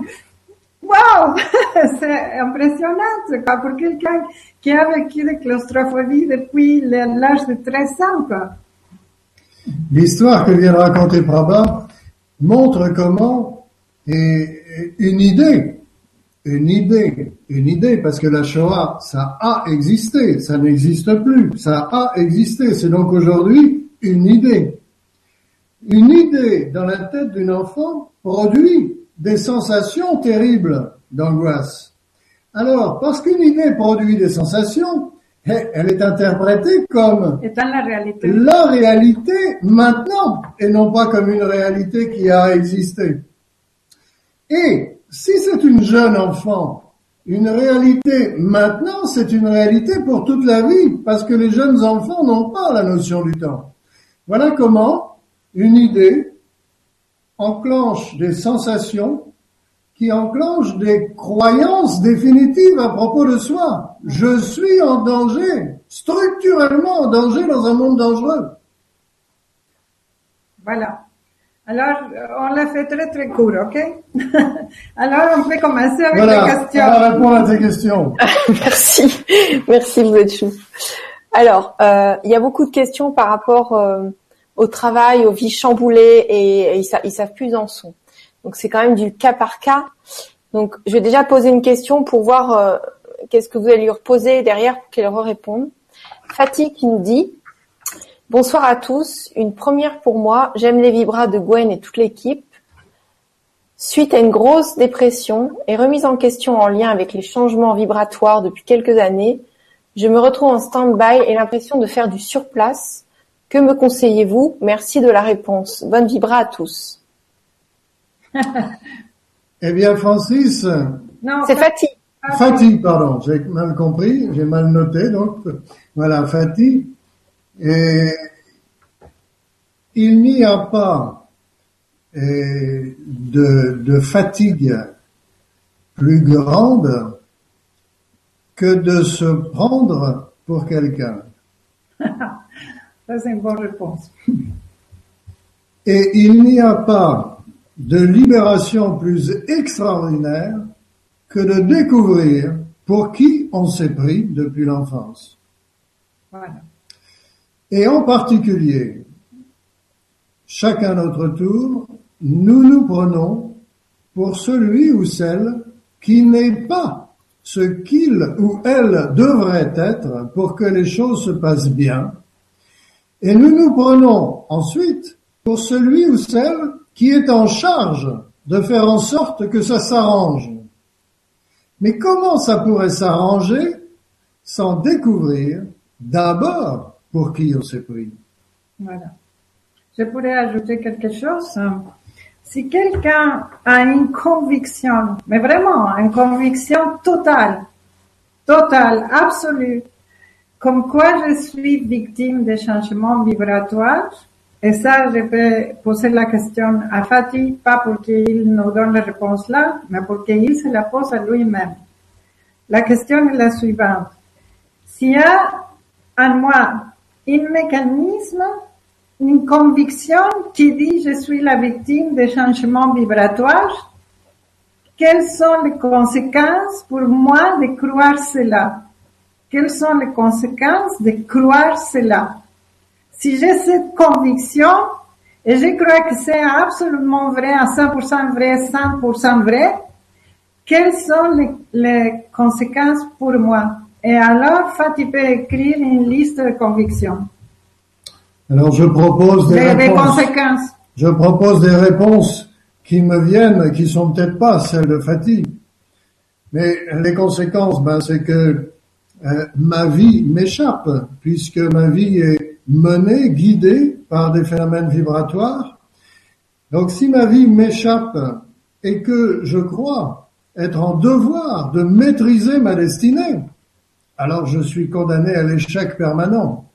Wow, c'est impressionnant quoi, pour quelqu'un qui a vécu de claustrophobie depuis l'âge de 13 ans. L'histoire que vient de raconter Prabha montre comment et- une idée, une idée, une idée, parce que la Shoah, ça a existé, ça n'existe plus, ça a existé, c'est donc aujourd'hui une idée. Une idée dans la tête d'un enfant produit des sensations terribles d'angoisse. Alors, parce qu'une idée produit des sensations, elle elle est interprétée comme la réalité, la réalité maintenant et non pas comme une réalité qui a existé. Et si c'est une jeune enfant, une réalité maintenant, c'est une réalité pour toute la vie parce que les jeunes enfants n'ont pas la notion du temps. Voilà comment une idée enclenche des sensations qui enclenchent des croyances définitives à propos de soi. Je suis en danger, structurellement en danger dans un monde dangereux. voilà. Alors, euh, on l'a fait très très court, ok? Alors, on peut commencer avec Voilà, les on questions. va répondre à tes questions. Merci, merci, vous êtes chou. Alors, euh, il y a beaucoup de questions par rapport euh, au travail, aux vies chamboulées, et, et ils, sa- ils savent plus où en sont. Donc c'est quand même du cas par cas. Donc je vais déjà poser une question pour voir euh, qu'est-ce que vous allez lui reposer derrière pour qu'elle réponde. Fatih qui nous dit Bonsoir à tous. Une première pour moi. J'aime les vibras de Gwen et toute l'équipe. Suite à une grosse dépression et remise en question en lien avec les changements vibratoires depuis quelques années, je me retrouve en stand-by et l'impression de faire du surplace. Que me conseillez-vous? Merci de la réponse. Bonne vibra à tous. Eh bien, Francis, Non, C'est Fatih. Fatih, pardon, j'ai mal compris, j'ai mal noté, donc voilà, Fatih. Et il n'y a pas euh, de, de fatigue plus grande que de se prendre pour quelqu'un. ça c'est une bonne réponse. Et il n'y a pas de libération plus extraordinaire que de découvrir pour qui on s'est pris depuis l'enfance. Voilà. Et en particulier, chacun notre tour, nous nous prenons pour celui ou celle qui n'est pas ce qu'il ou elle devrait être pour que les choses se passent bien. Et nous nous prenons ensuite pour celui ou celle qui est en charge de faire en sorte que ça s'arrange. Mais comment ça pourrait s'arranger sans découvrir d'abord pour qui on s'est pris? Voilà. Je pourrais ajouter quelque chose. Si quelqu'un a une conviction, mais vraiment une conviction totale, totale, absolue, comme quoi je suis victime des changements vibratoires, et ça, je vais poser la question à Fatih, pas pour qu'il nous donne la réponse là, mais pour qu'il se la pose à lui-même. La question est la suivante. S'il y a en moi un mécanisme, une conviction qui dit je suis la victime des changements vibratoires, quelles sont les conséquences pour moi de croire cela? Quelles sont les conséquences de croire cela? Si j'ai cette conviction, et je crois que c'est absolument vrai, à 100% vrai, 100% vrai, quelles sont les, les conséquences pour moi? Et alors, Fatih peut écrire une liste de convictions, Alors je propose des des, des réponses. conséquences. Je propose des réponses qui me viennent, qui sont peut-être pas celles de Fatih. Mais les conséquences, ben, c'est que euh, ma vie m'échappe, puisque ma vie est menée, guidée par des phénomènes vibratoires. Donc si ma vie m'échappe et que je crois être en devoir de maîtriser ma destinée, alors je suis condamné à l'échec permanent.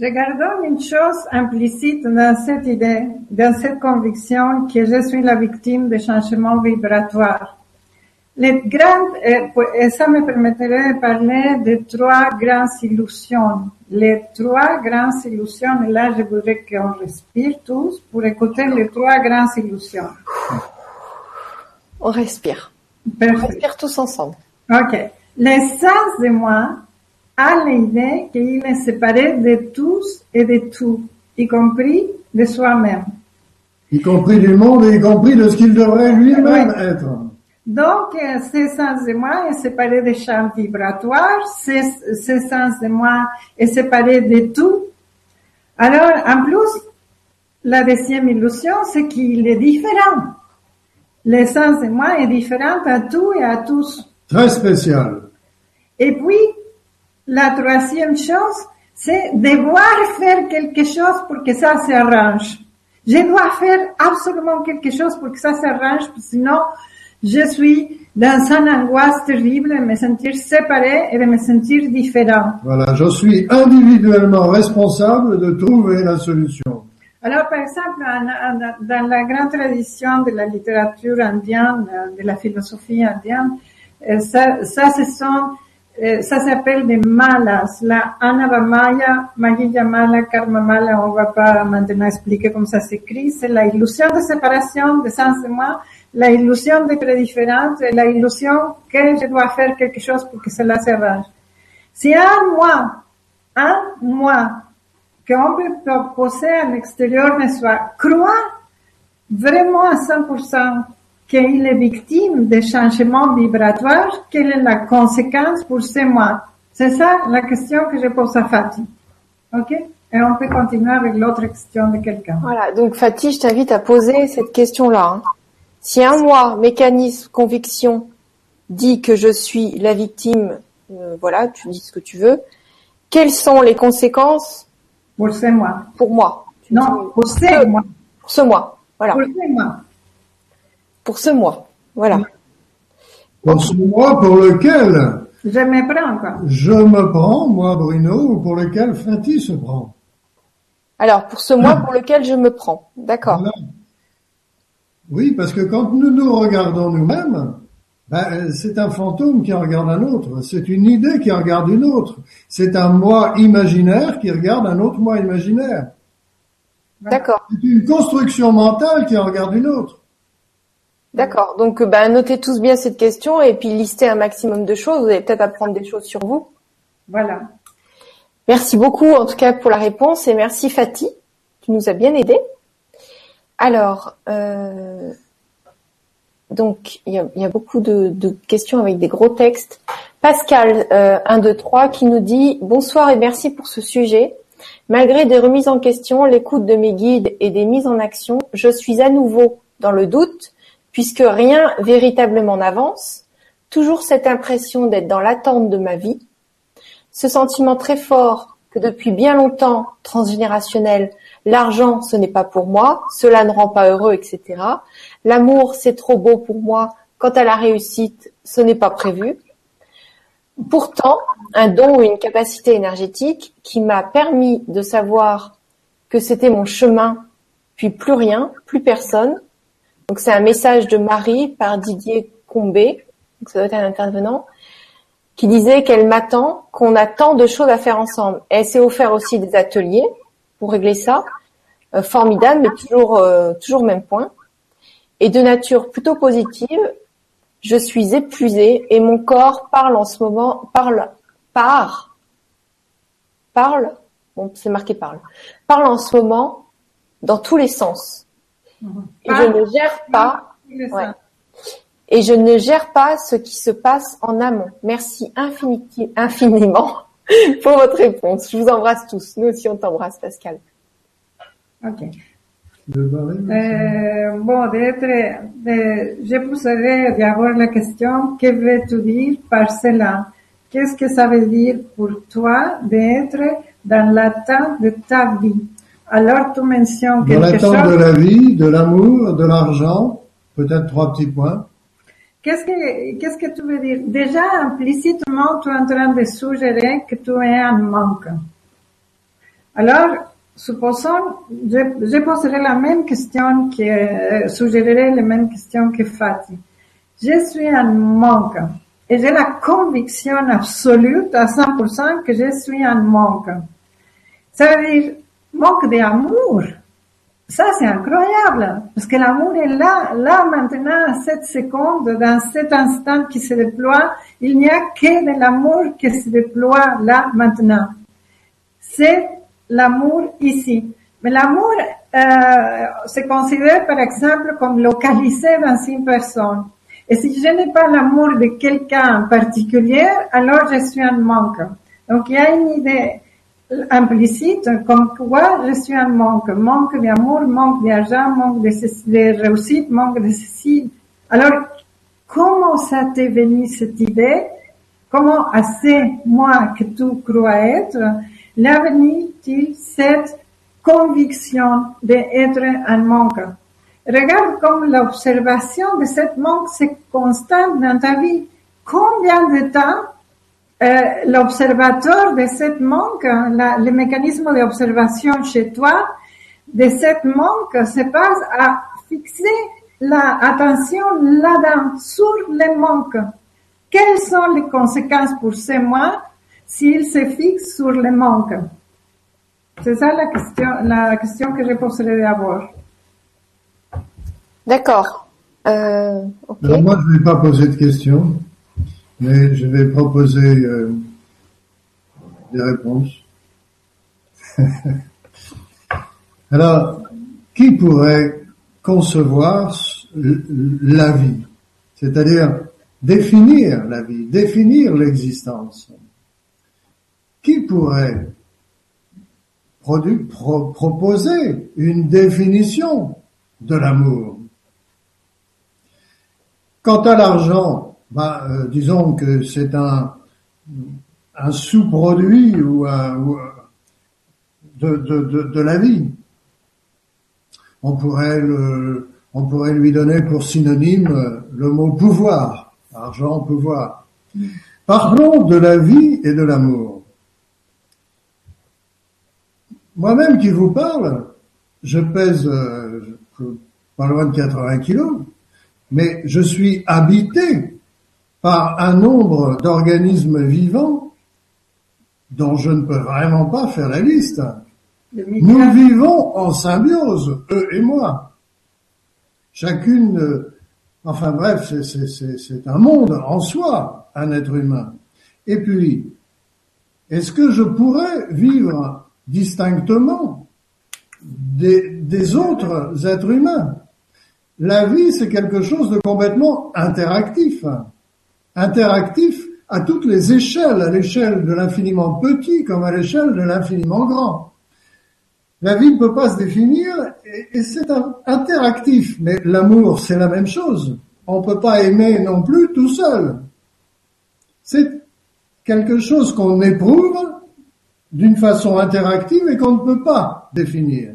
Regardons une chose implicite dans cette idée, dans cette conviction que je suis la victime des changements vibratoires. Les grandes, et ça me permettrait de parler de trois grandes illusions. Les trois grandes illusions, et là je voudrais qu'on respire tous pour écouter les trois grandes illusions. On respire. On respire tous ensemble. Ok. L'essence de moi a l'idée qu'il est séparé de tous et de tout, y compris de soi-même. Y compris du monde et y compris de ce qu'il devrait lui-même Ouais. être. Donc, euh, ce sens de moi est séparé des champs vibratoires, ce, ce sens de moi est séparé de tout. Alors, en plus, la deuxième illusion, c'est qu'il est différent. L'essence de moi est différente à tout et à tous. Très spécial. Et puis, la troisième chose, c'est devoir faire quelque chose pour que ça s'arrange. Je dois faire absolument quelque chose pour que ça s'arrange, sinon je suis dans une angoisse terrible de me sentir séparé et de me sentir différent. Voilà, je suis individuellement responsable de trouver la solution. Alors, par exemple, dans la grande tradition de la littérature indienne, euh, de la philosophie indienne, euh, ça, ça, ce sont, euh, ça s'appelle des malas. La Anavamaya, Magiya Mala, Karma Mala, on va pas maintenant expliquer comment ça s'écrit. C'est la illusion de séparation, de sens de moi, la illusion d'être différente, et la illusion que je dois faire quelque chose pour que cela s'arrange. Si un moi, un moi, qu'on peut proposer à l'extérieur de soi, croit vraiment à 100% qu'il est victime des changements vibratoires, quelle est la conséquence pour ces moi C'est ça la question que je pose à Fatih. OK? Et on peut continuer avec l'autre question de quelqu'un. Voilà, donc Fatih, je t'invite à poser cette question-là. hein. Si un moi, mécanisme, conviction, dit que je suis la victime, euh, voilà, tu dis ce que tu veux, quelles sont les conséquences Pour ces moi. pour moi Tu Non, dis- pour ces moi. Pour ce mois, voilà, Pour ces moi. pour ce mois, voilà. Pour ce moi pour lequel Je me prends, quoi. je me prends, moi Bruno, ou pour lequel Fatih se prend? Alors, pour ce mois pour lequel je me prends, d'accord. Voilà. Oui, parce que quand nous nous regardons nous-mêmes, ben, c'est un fantôme qui regarde un autre, c'est une idée qui regarde une autre, c'est un moi imaginaire qui regarde un autre moi imaginaire, D'accord, c'est une construction mentale qui regarde une autre. d'accord. Donc, ben, notez tous bien cette question et puis listez un maximum de choses. Vous allez peut-être apprendre des choses sur vous. Voilà. Merci beaucoup en tout cas pour la réponse et merci Fatih, tu nous as bien aidé. Alors, euh, donc il y a, beaucoup de, de questions avec des gros textes. Pascal, euh, 1, 2, 3, qui nous dit « Bonsoir et merci pour ce sujet. Malgré des remises en question, l'écoute de mes guides et des mises en action, je suis à nouveau dans le doute, puisque rien véritablement n'avance. Toujours cette impression d'être dans l'attente de ma vie. Ce sentiment très fort que depuis bien longtemps, transgénérationnel, l'argent ce n'est pas pour moi, cela ne rend pas heureux, etc. L'amour c'est trop beau pour moi, quant à la réussite ce n'est pas prévu. Pourtant, un don ou une capacité énergétique qui m'a permis de savoir que c'était mon chemin, puis plus rien, plus personne. Donc c'est un message de Marie par Didier Combé, donc ça doit être un intervenant, qui disait qu'elle m'attend, qu'on a tant de choses à faire ensemble. Elle s'est offert aussi des ateliers pour régler ça, euh, formidable, mais toujours euh, toujours même point. Et de nature plutôt positive, je suis épuisée et mon corps parle en ce moment, parle, part, parle, bon c'est marqué parle, parle en ce moment dans tous les sens. Et je ne gère pas. Ouais. et je ne gère pas ce qui se passe en amont. Merci infiniment pour votre réponse. Je vous embrasse tous. Nous aussi, on t'embrasse, Pascal. OK. Euh, bon, d'être, de, je poserai d'abord la question, que veux-tu dire par cela? Qu'est-ce que ça veut dire pour toi d'être dans l'attente de ta vie? Alors, tu mentionnes Dans quelque l'attente de chose? la vie, de l'amour, de l'argent, peut-être trois petits points. Qu'est-ce que, qu'est-ce que tu veux dire? Déjà, implicitement, tu es en train de suggérer que tu es en manque. Alors, supposons, je, je poserai la même question que, euh, suggérerai la même question que Fatih. Je suis en manque et j'ai la conviction absolue à 100% que je suis en manque. Ça veut dire manque d'amour. Ça, c'est incroyable, parce que l'amour est là, là maintenant, à cette seconde, dans cet instant qui se déploie, il n'y a que de l'amour qui se déploie là maintenant. C'est l'amour ici. Mais l'amour euh, se considère par exemple comme localisé dans une personne. Et si je n'ai pas l'amour de quelqu'un en particulier, alors je suis en manque. Donc il y a une idée implicite comme quoi je suis en manque. Manque d'amour, manque d'argent, manque de, réussite, manque de ceci. Alors, comment ça t'est venu cette idée? Comment assez moi que tu crois être l'avenir il cette conviction d'être en manque? Regarde comme l'observation de cette manque c'est constante dans ta vie. Combien de temps l'observateur de cette manque, la, le mécanisme d'observation chez toi de cette manque se passe à fixer l'attention là-dedans, sur le manque. Quelles sont les conséquences pour ces mois s'il se fixe sur le manque? C'est ça la question, la question que je poserai d'abord. D'accord. Euh, okay. moi, je ne vais pas poser de questions, mais je vais proposer euh, des réponses. Alors, qui pourrait concevoir la vie, c'est-à-dire définir la vie, définir l'existence Qui pourrait proposer une définition de l'amour? Quant à l'argent, bah, euh, disons que c'est un, un sous-produit ou, de, de, de, la vie. On pourrait, le, on pourrait lui donner pour synonyme le mot pouvoir, argent, pouvoir. Parlons de la vie et de l'amour. Moi-même qui vous parle, je pèse euh, pas loin de 80 kilos, mais je suis habité par un nombre d'organismes vivants dont je ne peux vraiment pas faire la liste. Nous vivons en symbiose, eux et moi. Chacune, euh, enfin bref, c'est un monde en soi, un être humain. Et puis, est-ce que je pourrais vivre distinctement des, des autres êtres humains? La vie, c'est quelque chose de complètement interactif. Interactif à toutes les échelles, à l'échelle de l'infiniment petit comme à l'échelle de l'infiniment grand. La vie ne peut pas se définir et, c'est interactif, mais l'amour, c'est la même chose. On ne peut pas aimer non plus tout seul. C'est quelque chose qu'on éprouve d'une façon interactive et qu'on ne peut pas définir.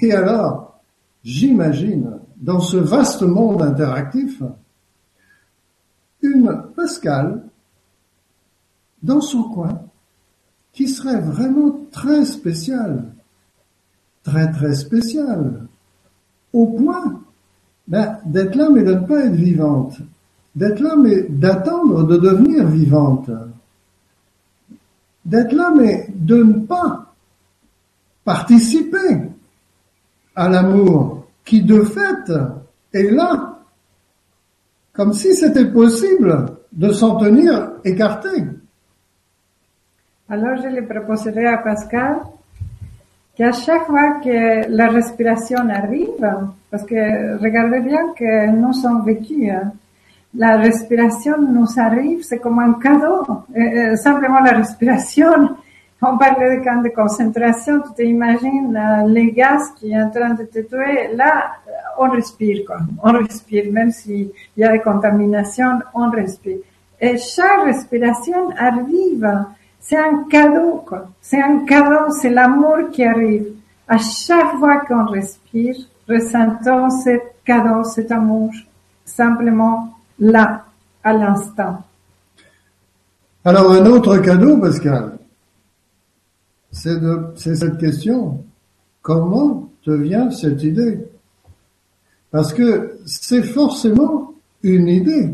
Et alors, j'imagine, dans ce vaste monde interactif, Pascal dans son coin qui serait vraiment très spéciale, très très spéciale, au point ben, d'être là mais de ne pas être vivante, d'être là mais d'attendre de devenir vivante d'être là, mais de ne pas participer à l'amour qui de fait est là, comme si c'était possible de s'en tenir écarté. Alors je le proposerai à Pascal qu'à chaque fois que la respiration arrive, parce que regardez bien que nous sommes vécus, hein, la respiration nous arrive, c'est comme un cadeau. Euh, euh, simplement la respiration. On parlait de camp de concentration, tu t'imagines euh, les gaz qui est en train de te tuer. Là, on respire, quoi. On respire, même s'il y a des contaminations, on respire. Et chaque respiration arrive. C'est un cadeau, quoi. C'est un cadeau, c'est l'amour qui arrive. À chaque fois qu'on respire, ressentons ce cadeau, cet amour. Simplement là, à l'instant. Alors un autre cadeau, Pascal, c'est de, c'est cette question. Comment te vient cette idée? Parce que c'est forcément une idée.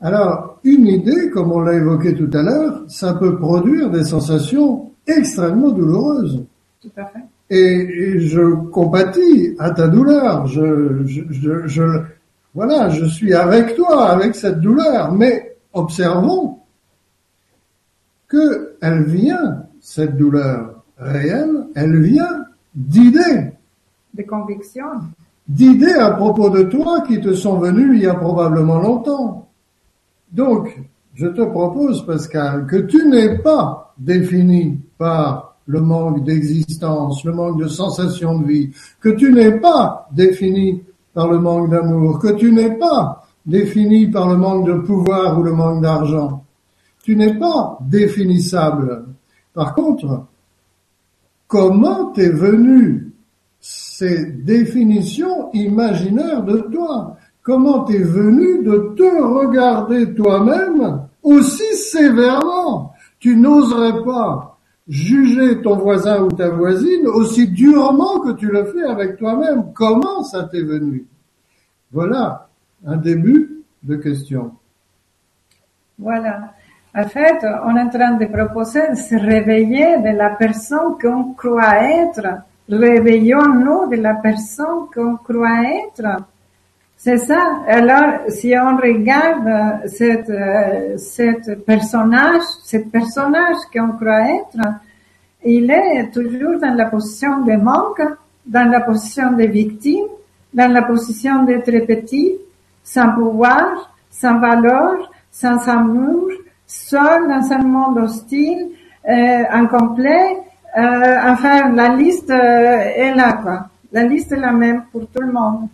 Alors, une idée, comme on l'a évoqué tout à l'heure, ça peut produire des sensations extrêmement douloureuses. Tout à fait. Et, et je compatis à ta douleur. Je, je, je, je- voilà, je suis avec toi, avec cette douleur. Mais observons que elle vient, cette douleur réelle, elle vient d'idées, De conviction. d'idées à propos de toi qui te sont venues il y a probablement longtemps. Donc, je te propose, Pascal, que tu n'es pas défini par le manque d'existence, le manque de sensation de vie, que tu n'es pas défini par le manque d'amour, que tu n'es pas défini par le manque de pouvoir ou le manque d'argent. Tu n'es pas définissable. Par contre, comment t'es venu ces définitions imaginaires de toi? Comment t'es venu de te regarder toi-même aussi sévèrement? Tu n'oserais pas juger ton voisin ou ta voisine aussi durement que tu le fais avec toi-même. Comment ça t'est venu? Voilà un début de question. Voilà. En fait, on est en train de proposer de se réveiller de la personne qu'on croit être. Réveillons-nous de la personne qu'on croit être. C'est ça. Alors, si on regarde cette, euh, cette personnage, ce personnage qu'on croit être, il est toujours dans la position de manque, dans la position de victime, dans la position d'être petit, sans pouvoir, sans valeur, sans amour, seul dans un monde hostile, euh, incomplet. Euh, enfin, la liste euh, est là, quoi. La liste est la même pour tout le monde.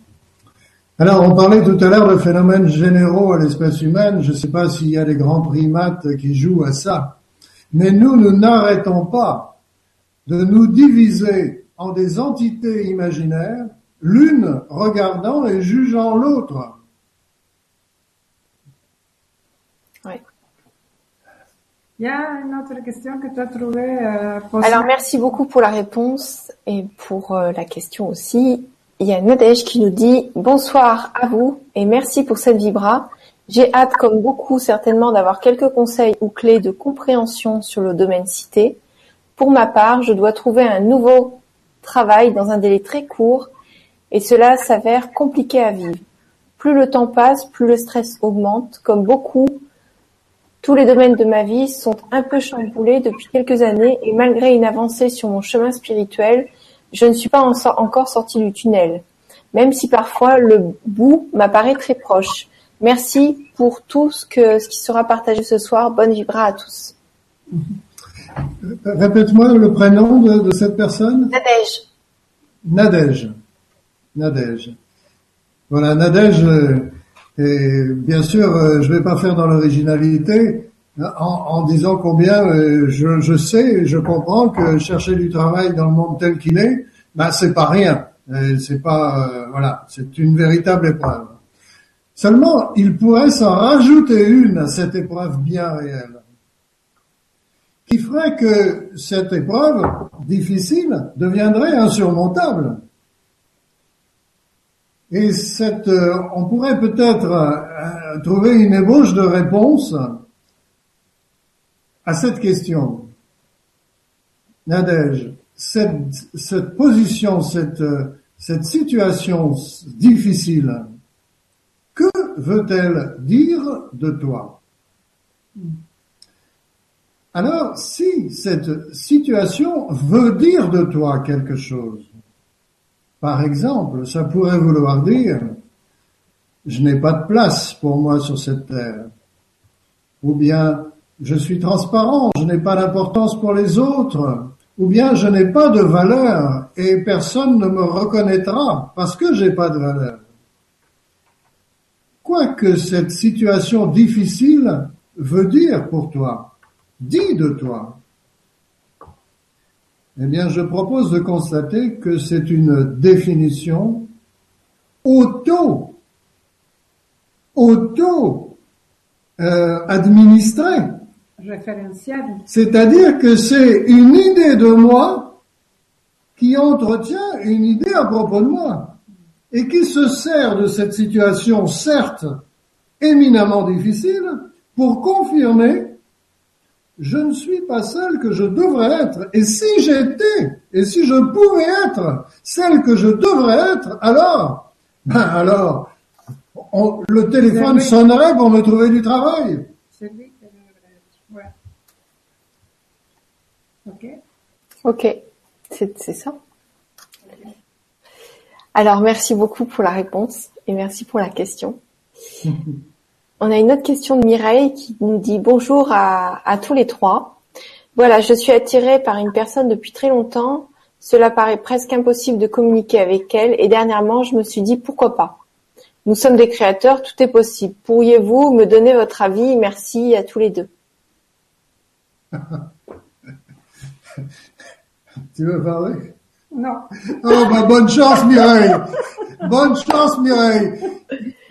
Alors, on parlait tout à l'heure de phénomènes généraux à l'espèce humaine. Je ne sais pas s'il y a des grands primates qui jouent à ça. Mais nous, nous n'arrêtons pas de nous diviser en des entités imaginaires, l'une regardant et jugeant l'autre. Il y a une autre question que tu as trouvée euh. Alors merci beaucoup pour la réponse et pour euh, la question aussi. Il y a Nadège qui nous dit bonsoir à vous et merci pour cette vibra. J'ai hâte, comme beaucoup certainement, d'avoir quelques conseils ou clés de compréhension sur le domaine cité. Pour ma part, je dois trouver un nouveau travail dans un délai très court et cela s'avère compliqué à vivre. Plus le temps passe, plus le stress augmente. Comme beaucoup, tous les domaines de ma vie sont un peu chamboulés depuis quelques années et malgré une avancée sur mon chemin spirituel, je ne suis pas en- encore sortie du tunnel, même si parfois le bout m'apparaît très proche. Merci pour tout ce, que, ce qui sera partagé ce soir. Bonne vibra à tous. Répète-moi le prénom de, de cette personne. Nadège. Nadège. Nadège. Voilà, Nadège, euh, et bien sûr, euh, je vais pas faire dans l'originalité en, en disant combien euh, je, je sais je comprends que chercher du travail dans le monde tel qu'il est, ben c'est pas rien. C'est pas euh, voilà, c'est une véritable épreuve. Seulement, il pourrait s'en rajouter une à cette épreuve bien réelle, qui ferait que cette épreuve difficile deviendrait insurmontable. Et euh, on pourrait peut-être euh, trouver une ébauche de réponse à cette question. Nadège, cette, position, euh, cette situation difficile, que veut-elle dire de toi? Alors, si cette situation veut dire de toi quelque chose, par exemple, ça pourrait vouloir dire je n'ai pas de place pour moi sur cette terre. Ou bien je suis transparent, je n'ai pas d'importance pour les autres. Ou bien je n'ai pas de valeur et personne ne me reconnaîtra parce que j'ai pas de valeur. Quoi que cette situation difficile veut dire pour toi, dit de toi, eh bien, je propose de constater que c'est une définition auto, auto euh, administrée. C'est-à-dire que c'est une idée de moi qui entretient une idée à propos de moi et qui se sert de cette situation, certes éminemment difficile, pour confirmer je ne suis pas celle que je devrais être. Et si j'étais, et si je pouvais être celle que je devrais être, alors, ben alors, on- le téléphone sonnerait pour me trouver du travail. C'est lui qui devrait être. Ouais. Ok. Ok, c'est c'est ça. Alors, merci beaucoup pour la réponse et merci pour la question. On a une autre question de Mireille qui nous dit bonjour à, tous les trois. Voilà, je suis attirée par une personne depuis très longtemps. Cela paraît presque impossible de communiquer avec elle et dernièrement, je me suis dit pourquoi pas. Nous sommes des créateurs, tout est possible. Pourriez-vous me donner votre avis? Merci à tous les deux. Tu veux parler? Non. Oh, bah, bonne chance, Mireille. Bonne chance, Mireille.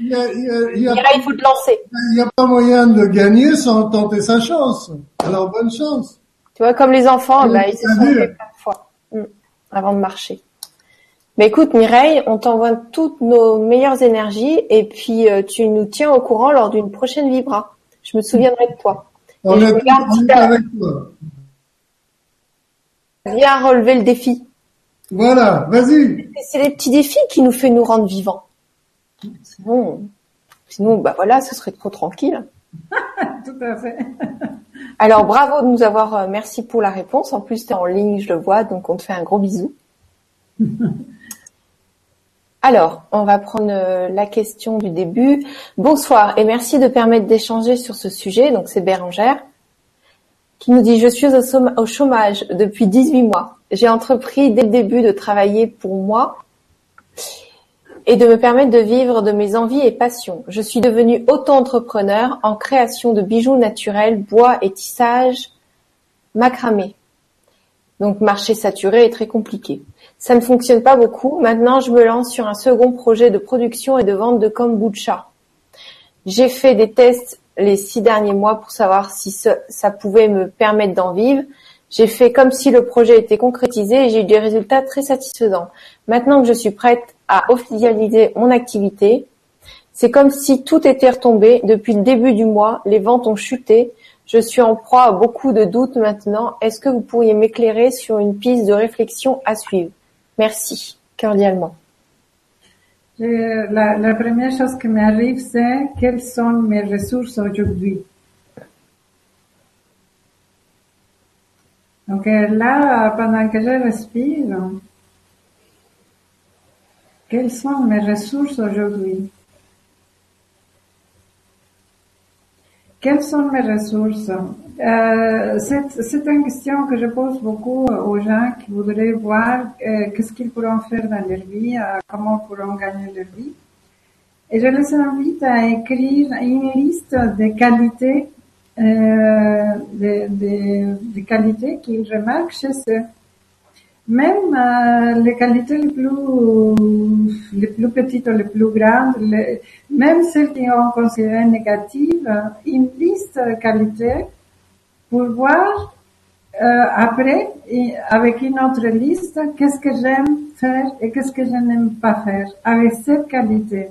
Il n'y a, il y a- il y a- Mireille, il faut te lancer. il y a pas moyen de gagner sans tenter sa chance. Alors, bonne chance. Tu vois, comme les enfants, bah, ils se sont fait plein de fois mm, avant de marcher. Mais écoute, Mireille, on t'envoie toutes nos meilleures énergies et puis euh, tu nous tiens au courant lors d'une prochaine Vibra. Je me souviendrai de toi. On est, on est avec toi. Viens relever le défi. Voilà, vas-y. C'est les petits défis qui nous fait nous rendre vivants. Sinon, sinon, bah voilà, ce serait trop tranquille. Tout à fait. Alors bravo de nous avoir, euh, merci pour la réponse. En plus, tu es en ligne, je le vois, donc on te fait un gros bisou. Alors, on va prendre euh, la question du début. Bonsoir et merci de permettre d'échanger sur ce sujet. Donc c'est Bérangère qui nous dit je suis au chômage depuis 18 mois. J'ai entrepris dès le début de travailler pour moi et de me permettre de vivre de mes envies et passions. Je suis devenue auto-entrepreneur en création de bijoux naturels, bois et tissage macramé. Donc marché saturé est très compliqué. Ça ne fonctionne pas beaucoup. Maintenant, je me lance sur un second projet de production et de vente de kombucha. J'ai fait des tests les six derniers mois pour savoir si ça pouvait me permettre d'en vivre. J'ai fait comme si le projet était concrétisé et j'ai eu des résultats très satisfaisants. Maintenant que je suis prête à officialiser mon activité, c'est comme si tout était retombé. Depuis le début du mois, les ventes ont chuté. Je suis en proie à beaucoup de doutes maintenant. Est-ce que vous pourriez m'éclairer sur une piste de réflexion à suivre? Merci, cordialement. Je- la, la première chose qui m'arrive, c'est quelles sont mes ressources aujourd'hui. Donc là, pendant que je respire, quelles sont mes ressources aujourd'hui Quelles sont mes ressources? Euh, C'est une question que je pose beaucoup aux gens qui voudraient voir euh, qu'est-ce qu'ils pourront faire dans leur vie, euh, comment pourront gagner leur vie. Et je les invite à écrire une liste des qualités, euh, des, des, des qualités qu'ils remarquent chez eux. Même euh, les qualités les plus, les plus petites ou les plus grandes, les- même celles qui ont considéré négatives, une liste de qualités pour voir euh, après, avec une autre liste, qu'est-ce que j'aime faire et qu'est-ce que je n'aime pas faire avec cette qualité.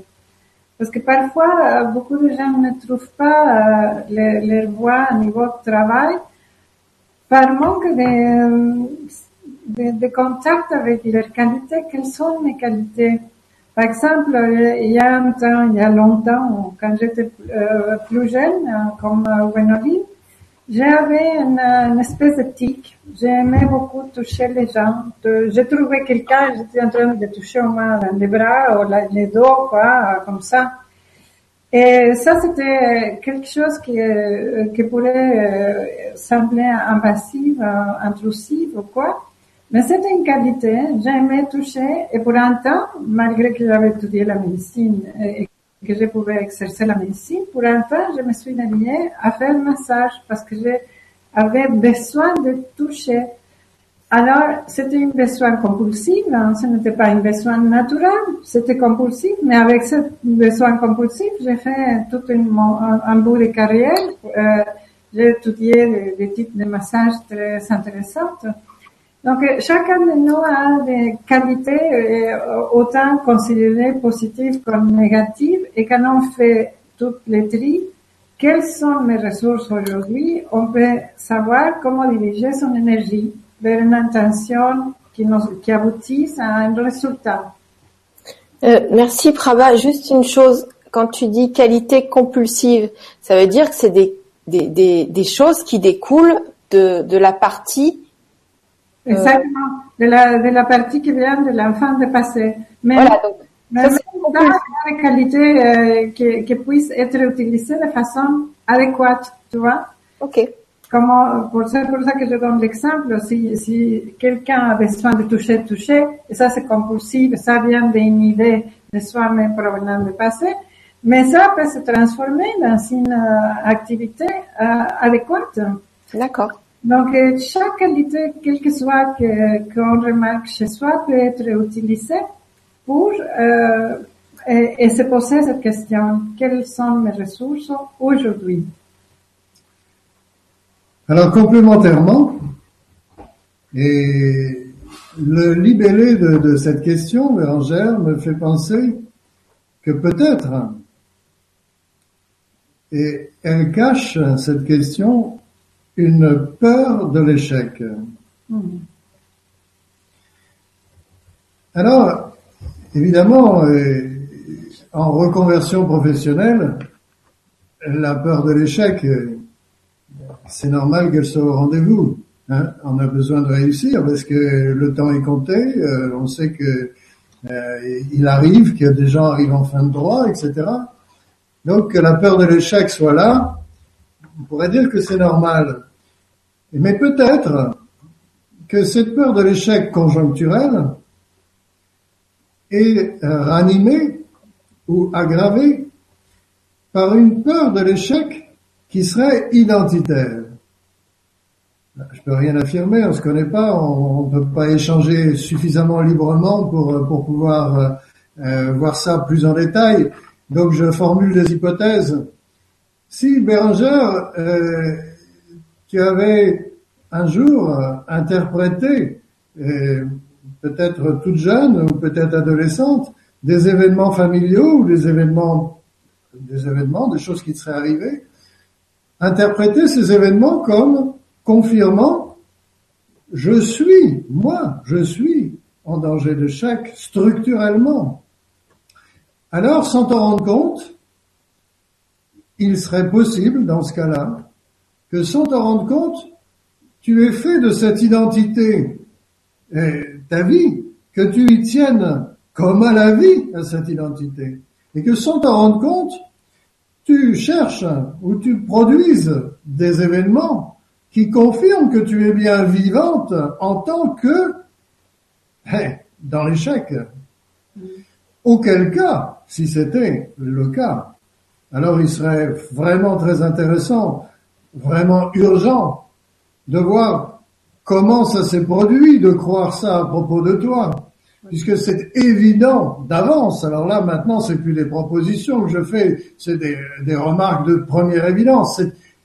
Parce que parfois, euh, beaucoup de gens ne trouvent pas euh, le- leur voie au niveau de travail par manque de, de, de contact avec leurs qualités. Quelles sont mes qualités? Par exemple, euh, il y a longtemps, quand j'étais euh, plus jeune, euh, comme euh, Gwénoline, j'avais une, une espèce tic. J'aimais beaucoup toucher les gens. Je trouvais quelqu'un, j'étais en train de toucher au moins dans les bras ou les dos, quoi, comme ça. Et ça, c'était quelque chose qui, euh, qui pourrait euh, sembler invasif, euh, intrusif ou quoi. Mais c'était une qualité. J'aimais toucher et pour un temps, malgré que j'avais étudié la médecine et que je pouvais exercer la médecine, pour un temps, je me suis dédiée à faire le massage parce que j'avais besoin de toucher. Alors, c'était un besoin compulsif, hein, ce n'était pas un besoin naturel, c'était compulsif, mais avec ce besoin compulsif, j'ai fait tout une- un bout de carrière. Euh, j'ai étudié des, types de massages très intéressants. Donc, chacun de nous a des qualités autant considérées positives comme négatives et quand on fait toutes les tri, quelles sont mes ressources aujourd'hui, on peut savoir comment diriger son énergie vers une intention qui, nous, qui aboutisse à un résultat. Euh, merci Prabha. Juste une chose, quand tu dis qualité compulsive, ça veut dire que c'est des, des, des, des, choses qui découlent de, de la partie. Euh... Exactement, de la, de la partie qui vient de l'enfant de passé. Mais, voilà, donc mais des qualités euh, qui, qui puissent être utilisées de façon adéquate, tu vois. Ok. Comment, pour ça, pour ça que je donne l'exemple, si, si quelqu'un a besoin de toucher, toucher, et ça c'est compulsif, ça vient d'une idée de soi-même provenant du passé, mais ça peut se transformer dans une euh, activité euh, adéquate. D'accord. Donc, euh, chaque qualité, quelle que soit qu'on remarque chez soi, peut être utilisée pour euh, et, se poser cette question, quelles sont mes ressources aujourd'hui? Alors complémentairement, et le libellé de, de cette question, Bérangère, me fait penser que peut-être, et elle cache cette question, une peur de l'échec. Mmh. Alors, Évidemment, euh, en reconversion professionnelle, la peur de l'échec, euh, c'est normal qu'elle soit au rendez-vous. Hein. On a besoin de réussir parce que le temps est compté. Euh, on sait que il arrive que des gens arrivent en fin de droit, etc. Donc que la peur de l'échec soit là, on pourrait dire que c'est normal. Mais peut-être que cette peur de l'échec conjoncturelle, est euh, ranimé ou aggravé par une peur de l'échec qui serait identitaire. Je peux rien affirmer, on se connaît pas, on ne peut pas échanger suffisamment librement pour, pour pouvoir euh, euh, voir ça plus en détail. Donc je formule des hypothèses. Si Bérangère, euh, tu avais un jour interprété peut-être toute jeune ou peut-être adolescente, des événements familiaux ou des événements, des événements, des choses qui seraient arrivées, interpréter ces événements comme confirmant je suis, moi, je suis en danger de d'échec structurellement. Alors, sans t'en rendre compte, il serait possible, dans ce cas-là, que sans t'en rendre compte, tu aies fait de cette identité ta vie, que tu y tiennes comme à la vie à cette identité, et que sans t'en rendre compte, tu cherches ou tu produises des événements qui confirment que tu es bien vivante en tant que dans l'échec. Auquel cas, si c'était le cas, alors il serait vraiment très intéressant, vraiment urgent de voir comment ça s'est produit de croire ça à propos de toi puisque c'est évident d'avance. Alors là, maintenant, c'est plus des propositions que je fais, c'est des, remarques de première évidence.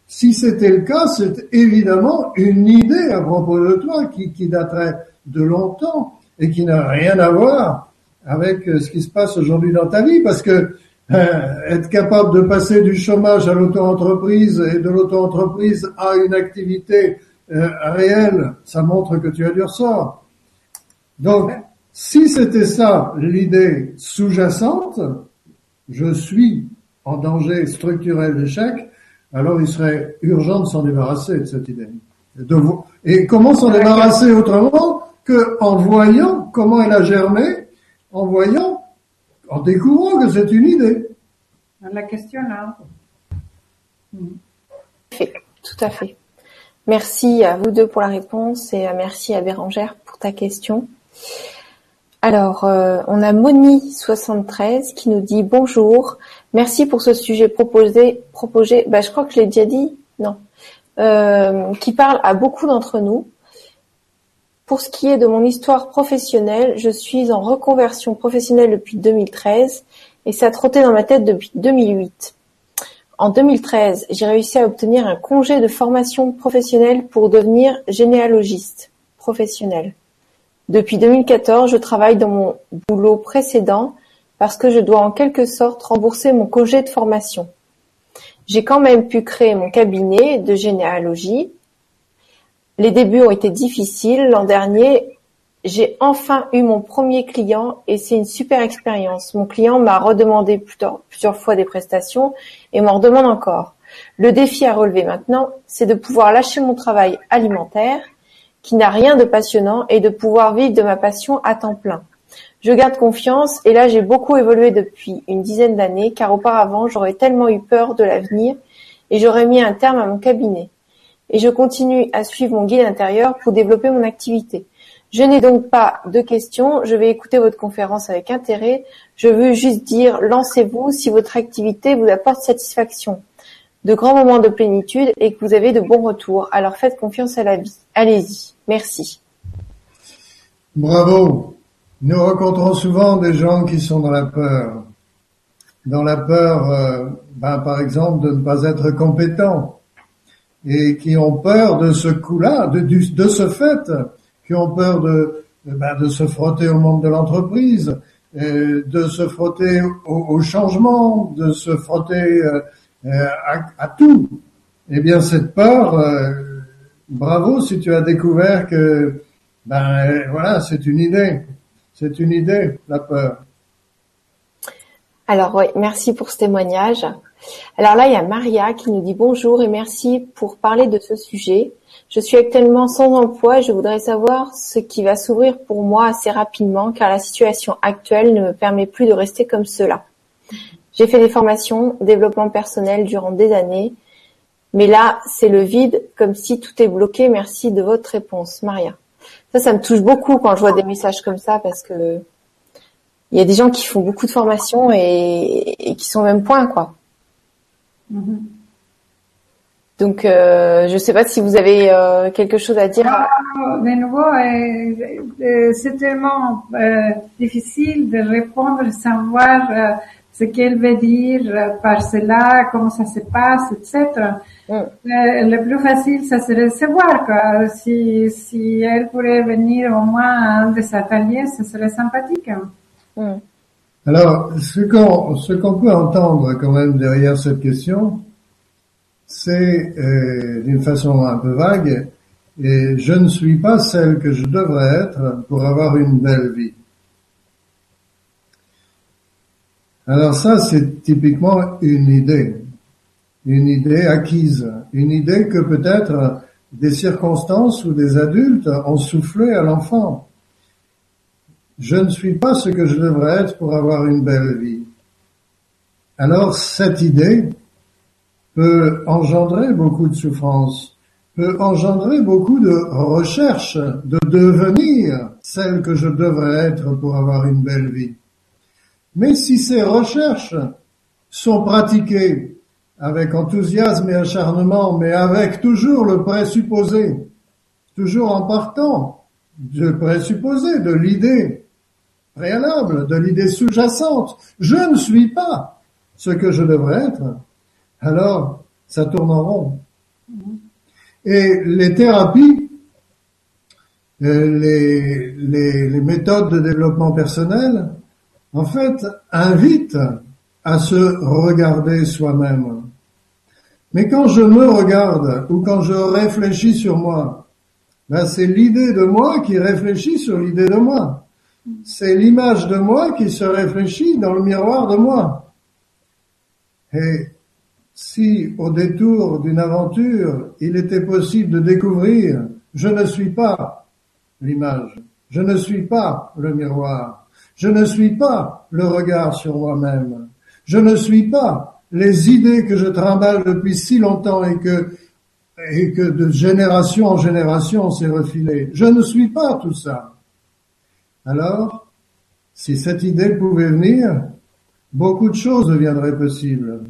Si c'était le cas, c'est évidemment une idée à propos de toi qui, qui daterait de longtemps et qui n'a rien à voir avec euh, ce qui se passe aujourd'hui dans ta vie, parce que être capable de passer du chômage à l'auto-entreprise et de l'auto-entreprise à une activité euh, réel, ça montre que tu as du ressort. Donc, si c'était ça l'idée sous-jacente, je suis en danger structurel d'échec, alors il serait urgent de s'en débarrasser de cette idée. Et comment s'en débarrasser autrement que en voyant comment elle a germé, en voyant, en découvrant que c'est une idée. La question là. Tout à fait. Merci à vous deux pour la réponse et merci à Bérangère pour ta question. Alors, euh, on a Moni73 qui nous dit bonjour, merci pour ce sujet proposé, proposé, bah, je crois que je l'ai déjà dit, non, euh, qui parle à beaucoup d'entre nous. Pour ce qui est de mon histoire professionnelle, je suis en reconversion professionnelle depuis 2013 et ça a trotté dans ma tête depuis 2008. En 2013, j'ai réussi à obtenir un congé de formation professionnelle pour devenir généalogiste professionnel. Depuis 2014, je travaille dans mon boulot précédent parce que je dois en quelque sorte rembourser mon congé de formation. J'ai quand même pu créer mon cabinet de généalogie. Les débuts ont été difficiles. L'an dernier, j'ai enfin eu mon premier client et c'est une super expérience. Mon client m'a redemandé plusieurs fois des prestations et m'en redemande encore. Le défi à relever maintenant, c'est de pouvoir lâcher mon travail alimentaire, qui n'a rien de passionnant, et de pouvoir vivre de ma passion à temps plein. Je garde confiance et là j'ai beaucoup évolué depuis une dizaine d'années car auparavant j'aurais tellement eu peur de l'avenir et j'aurais mis un terme à mon cabinet. Et je continue à suivre mon guide intérieur pour développer mon activité. Je n'ai donc pas de questions, je vais écouter votre conférence avec intérêt. Je veux juste dire lancez-vous si votre activité vous apporte satisfaction, de grands moments de plénitude et que vous avez de bons retours. Alors faites confiance à la vie. Allez-y. Merci. Bravo. Nous rencontrons souvent des gens qui sont dans la peur. Dans la peur, euh, ben, par exemple, de ne pas être compétents et qui ont peur de ce coup-là, de, ce fait, qui ont peur de, ben, de se frotter au monde de l'entreprise, de se frotter au, changement, de se frotter euh, à, tout. Eh bien, cette peur, euh, bravo si tu as découvert que, ben voilà, c'est une idée. C'est une idée, la peur. Alors oui, merci pour ce témoignage. Alors là, il y a Maria qui nous dit bonjour et merci pour parler de ce sujet. Je suis actuellement sans emploi je voudrais savoir ce qui va s'ouvrir pour moi assez rapidement car la situation actuelle ne me permet plus de rester comme cela. J'ai fait des formations, développement personnel durant des années, mais là, c'est le vide, comme si tout est bloqué. Merci de votre réponse, Maria. Ça, ça me touche beaucoup quand je vois des messages comme ça parce que il y a des gens qui font beaucoup de formations et, qui sont au même point, quoi. Mm-hmm. Donc, euh, je ne sais pas si vous avez euh, quelque chose à dire. Ah, de nouveau, euh, c'est tellement difficile de répondre, savoir ce qu'elle veut dire par cela, comment ça se passe, etc. Mm. Le, plus facile, ça serait de savoir, quoi. Si, si elle pourrait venir au moins à un des ateliers, ce serait sympathique. Mm. Alors, ce qu'on peut entendre quand même derrière cette question, c'est euh, d'une façon un peu vague, et je ne suis pas celle que je devrais être pour avoir une belle vie. Alors ça, c'est typiquement une idée une idée acquise, une idée que peut-être des circonstances ou des adultes ont soufflé à l'enfant. Je ne suis pas ce que je devrais être pour avoir une belle vie. Alors cette idée peut engendrer beaucoup de souffrance, peut engendrer beaucoup de recherche de devenir celle que je devrais être pour avoir une belle vie. Mais si ces recherches sont pratiquées avec enthousiasme et acharnement, mais avec toujours le présupposé, toujours en partant du présupposé, de l'idée de l'idée sous-jacente. Je ne suis pas ce que je devrais être. Alors, ça tourne en rond. Et les thérapies, euh, les méthodes de développement personnel, en fait, invitent à se regarder soi-même. Mais quand je me regarde ou quand je réfléchis sur moi, ben c'est l'idée de moi qui réfléchit sur l'idée de moi. C'est l'image de moi qui se réfléchit dans le miroir de moi. Et si au détour d'une aventure, il était possible de découvrir, je ne suis pas l'image, je ne suis pas le miroir, je ne suis pas le regard sur moi-même, je ne suis pas les idées que je trimballe depuis si longtemps et que, et que de génération en génération on s'est refilé. Je ne suis pas tout ça. Alors, si cette idée pouvait venir, beaucoup de choses deviendraient possibles.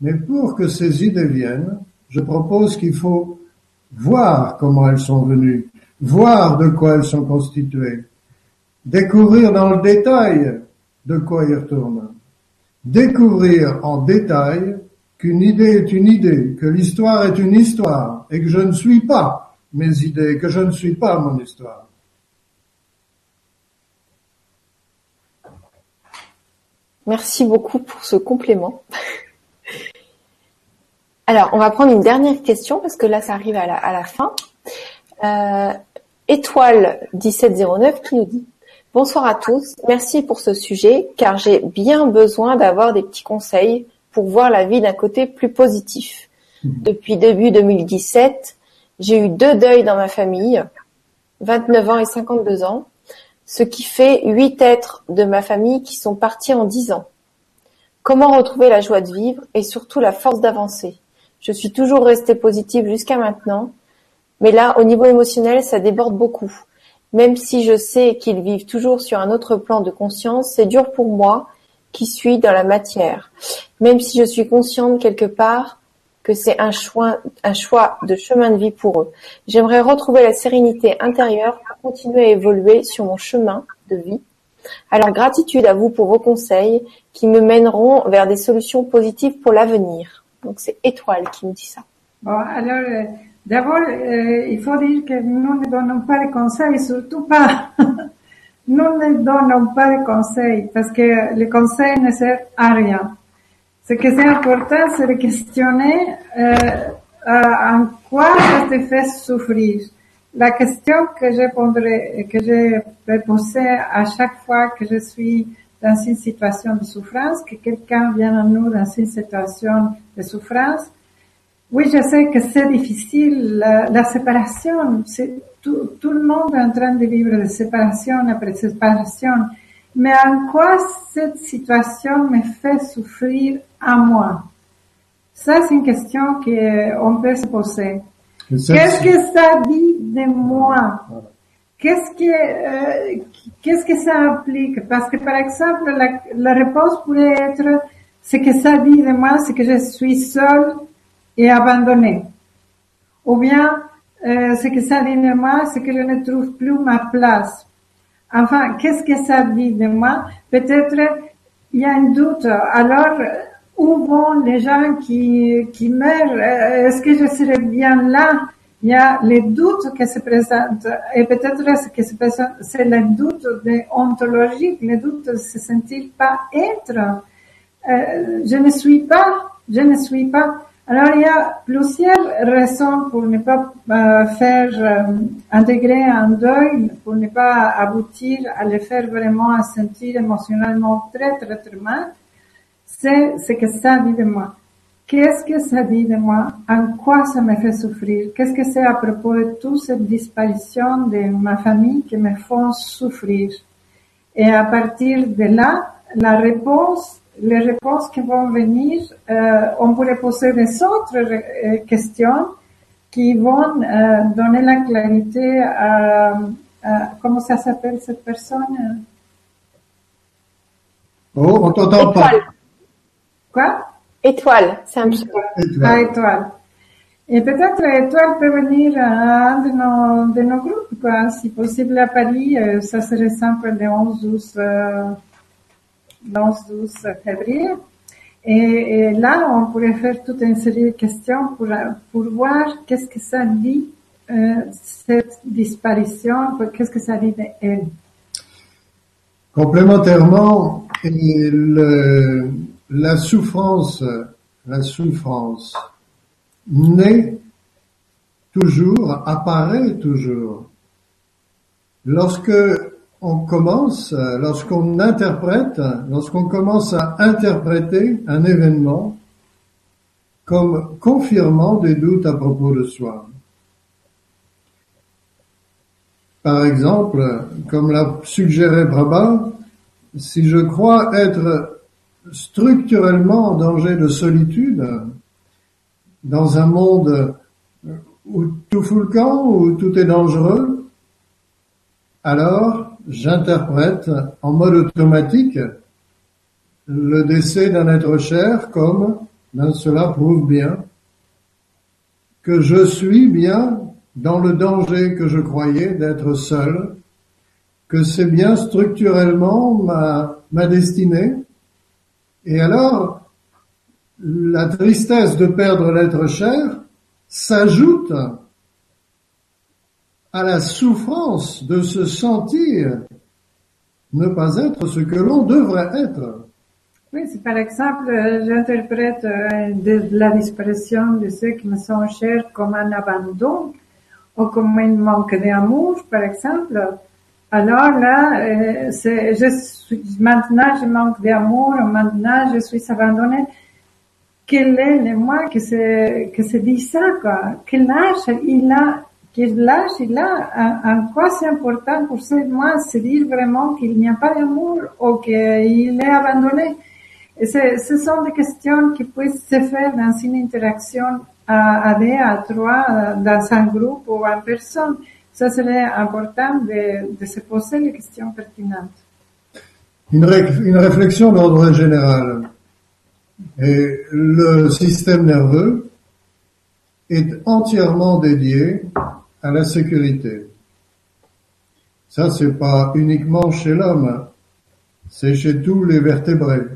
Mais pour que ces idées viennent, je propose qu'il faut voir comment elles sont venues, voir de quoi elles sont constituées, découvrir dans le détail de quoi ils retournent découvrir en détail qu'une idée est une idée, que l'histoire est une histoire, et que je ne suis pas mes idées, que je ne suis pas mon histoire. Merci beaucoup pour ce complément. Alors, on va prendre une dernière question parce que là, ça arrive à la, fin. Euh, Étoile 1709 qui nous dit Bonsoir à tous, merci pour ce sujet car j'ai bien besoin d'avoir des petits conseils pour voir la vie d'un côté plus positif. Mhm. Depuis début 2017, j'ai eu deux deuils dans ma famille, 29 ans et 52 ans, ce qui fait huit êtres de ma famille qui sont partis en dix ans. Comment retrouver la joie de vivre et surtout la force d'avancer? Je suis toujours restée positive jusqu'à maintenant, mais là, au niveau émotionnel, ça déborde beaucoup. Même si je sais qu'ils vivent toujours sur un autre plan de conscience, c'est dur pour moi qui suis dans la matière. Même si je suis consciente quelque part que c'est un choix, un choix de chemin de vie pour eux. J'aimerais retrouver la sérénité intérieure pour continuer à évoluer sur mon chemin de vie. Alors gratitude à vous pour vos conseils qui me mèneront vers des solutions positives pour l'avenir. Donc c'est Étoile qui me dit ça. Bon, alors euh, d'abord, euh, il faut dire que nous ne donnons pas de conseils, surtout pas. nous ne donnons pas de conseils parce que les conseils ne servent à rien. Ce qui est important, c'est de questionner euh, en quoi ça te fait souffrir. La question que je que je vais à chaque fois que je suis dans une situation de souffrance, que quelqu'un vient à nous dans une situation de souffrance. Oui, je sais que c'est difficile, la, la séparation, tout, tout, le monde est en train de vivre de séparation après séparation. Mais en quoi cette situation me fait souffrir à moi? Ça, c'est une question qu'on peut se poser. Qu'est-ce que ça dit de moi? Qu'est-ce que, euh, qu'est-ce que ça implique? Parce que, par exemple, la, la réponse pourrait être, ce que ça dit de moi, c'est que je suis seule et abandonnée. Ou bien, euh, ce que ça dit de moi, c'est que je ne trouve plus ma place. Enfin, qu'est-ce que ça dit de moi? Peut-être il y a un doute. Alors, où vont les gens qui, qui meurent? Est-ce que je serai bien là? Il y a les doutes qui se présentent. Et peut-être ce qui se présente, c'est le doute ontologique, le doute de se sentir pas être? Euh, je ne suis pas, je ne suis pas. Alors, il y a plusieurs raisons pour ne pas euh, faire euh, intégrer un deuil, pour ne pas aboutir à le faire vraiment à sentir émotionnellement très, très, très mal. C'est ce que ça dit de moi. Qu'est-ce que ça dit de moi? En quoi ça me fait souffrir? Qu'est-ce que c'est à propos de toute cette disparition de ma famille qui me font souffrir? Et à partir de là, la réponse les réponses qui vont venir, euh, on pourrait poser des autres euh, questions qui vont euh, donner la clarité à, comment ça s'appelle cette personne? Oh, on t'entend pas. Quoi? Étoile, c'est un Étoile. Ah, étoile. Et peut-être Étoile peut venir à un de nos, de nos groupes, quoi. Si possible à Paris, ça serait simple le 11-12 11-12 février. Et, là, on pourrait faire toute une série de questions pour, pour voir qu'est-ce que ça dit, euh, cette disparition, qu'est-ce que ça dit d'elle. Complémentairement, la souffrance, la souffrance naît toujours, apparaît toujours. Lorsque on commence, euh, lorsqu'on interprète, lorsqu'on commence à interpréter un événement comme confirmant des doutes à propos de soi. Par exemple, comme l'a suggéré Brabant, si je crois être structurellement en danger de solitude, dans un monde où tout fout le camp, où tout est dangereux, alors j'interprète en mode automatique le décès d'un être cher comme ben, cela prouve bien que je suis bien dans le danger que je croyais d'être seul, que c'est bien structurellement ma, ma destinée. Et alors, la tristesse de perdre l'être cher s'ajoute à la souffrance de se sentir ne pas être ce que l'on devrait être. Oui, si par exemple euh, j'interprète euh, de la disparition de ceux qui me sont chers comme un abandon ou comme un manque d'amour, par exemple, alors là, euh, c'est, je suis, maintenant je manque d'amour, maintenant je suis abandonné. Quel est le moi que se, que se dit ça, quoi? Quel âge il a, quel âge il a, en, quoi c'est important pour ce moi se dire vraiment qu'il n'y a pas d'amour ou qu'il est abandonné? Et ce sont des questions qui peuvent se faire dans une interaction à, deux, à trois, dans un groupe ou en personne. Ça serait important de, se poser les questions pertinentes. Une, réflexion d'ordre général. Le système nerveux est entièrement dédié à la sécurité. Ça, c'est pas uniquement chez l'homme, c'est chez tous les vertébrés.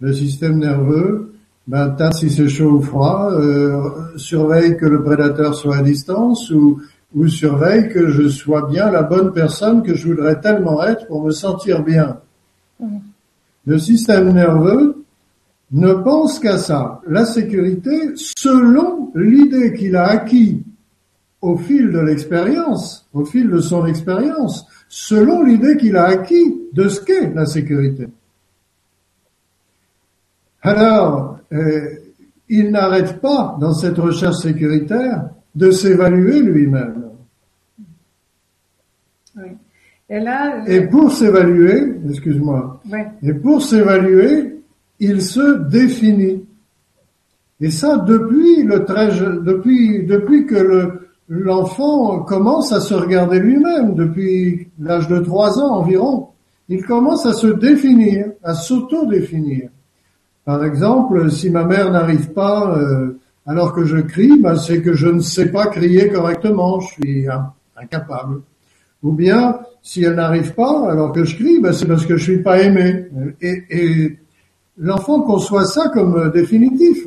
Le système nerveux, ben, tas si c'est chaud ou froid, euh, surveille que le prédateur soit à distance ou ou surveille que je sois bien la bonne personne que je voudrais tellement être pour me sentir bien. Le système nerveux ne pense qu'à ça, la sécurité, selon l'idée qu'il a acquis au fil de l'expérience, au fil de son expérience, selon l'idée qu'il a acquis de ce qu'est la sécurité. Alors, euh, il n'arrête pas dans cette recherche sécuritaire de s'évaluer lui-même. Oui. Et là, Et pour s'évaluer, excuse-moi, oui. et pour s'évaluer, il se définit. Et ça depuis le très, depuis depuis que le l'enfant commence à se regarder lui-même, depuis l'âge de trois ans environ, il commence à se définir, à s'auto-définir. Par exemple, si ma mère n'arrive pas euh, alors que je crie, ben, c'est que je ne sais pas crier correctement, je suis in- incapable. Ou bien, si elle n'arrive pas alors que je crie, ben, c'est parce que je suis pas aimé. Et, et l'enfant conçoit ça comme euh, définitif.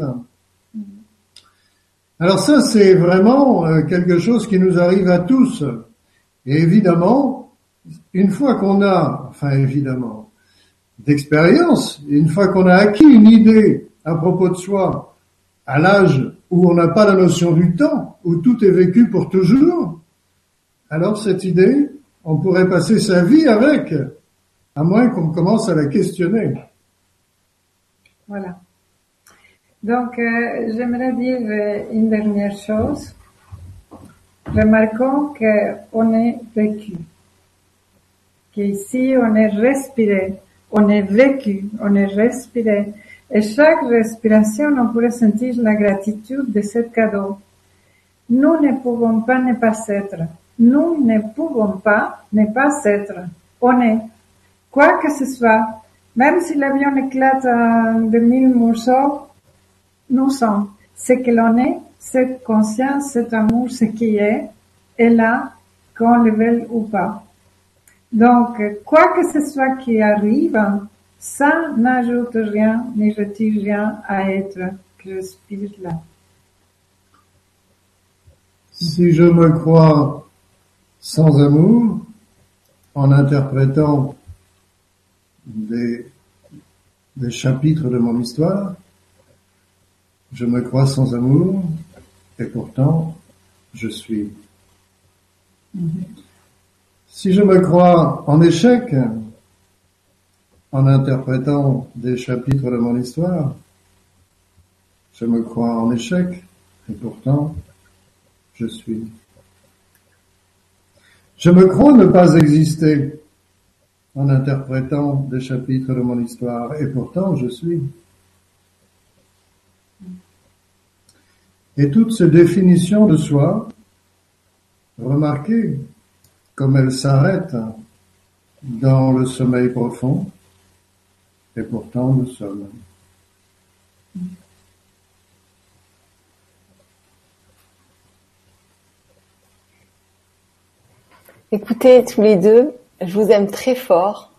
Alors ça, c'est vraiment euh, quelque chose qui nous arrive à tous. Et évidemment, une fois qu'on a, enfin évidemment, d'expérience, une fois qu'on a acquis une idée à propos de soi, à l'âge où on n'a pas la notion du temps, où tout est vécu pour toujours, alors cette idée, on pourrait passer sa vie avec, à moins qu'on commence à la questionner. Voilà. Donc, euh, j'aimerais dire euh, une dernière chose. Remarquons qu'on est vécu, qu'ici on est respiré, on est vécu, on est respiré. Et chaque respiration, on pourrait sentir la gratitude de ce cadeau. Nous ne pouvons pas ne pas être. Nous ne pouvons pas ne pas être. On est. Quoi que ce soit, même si l'avion éclate en de mille morceaux, nous sommes. Ce que l'on est, cette conscience, cet amour, ce qui est, est là, qu'on le veuille ou pas. Donc, quoi que ce soit qui arrive, ça n'ajoute rien, ni retire rien à être que respire là. Si je me crois sans amour, en interprétant des chapitres de mon histoire, je me crois sans amour et pourtant je suis. Si je me crois en échec, en interprétant des chapitres de mon histoire, je me crois en échec et pourtant je suis. Je me crois ne pas exister en interprétant des chapitres de mon histoire et pourtant je suis. Et toutes ces définitions de soi, remarquez comme elles s'arrêtent dans le sommeil profond et pourtant nous sommes. Écoutez, tous les deux, je vous aime très fort.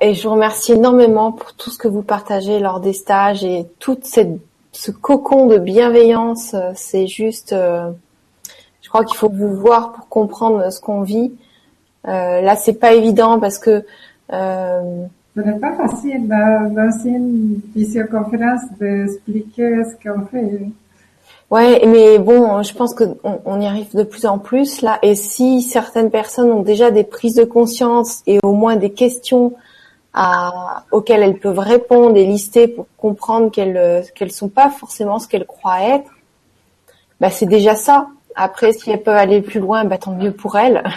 et, je vous remercie énormément pour tout ce que vous partagez lors des stages et tout cette, ce cocon de bienveillance. C'est juste, je crois qu'il faut vous voir pour comprendre ce qu'on vit. là, c'est pas évident parce que euh, ce n'est pas facile dans, dans une visioconférence d'expliquer ce qu'on fait. Ouais, mais bon, je pense qu'on on y arrive de plus en plus là. Et si certaines personnes ont déjà des prises de conscience et au moins des questions à, auxquelles elles peuvent répondre et lister pour comprendre qu'elles qu'elles sont pas forcément ce qu'elles croient être, bah c'est déjà ça. Après, si elles peuvent aller plus loin, bah tant mieux pour elles.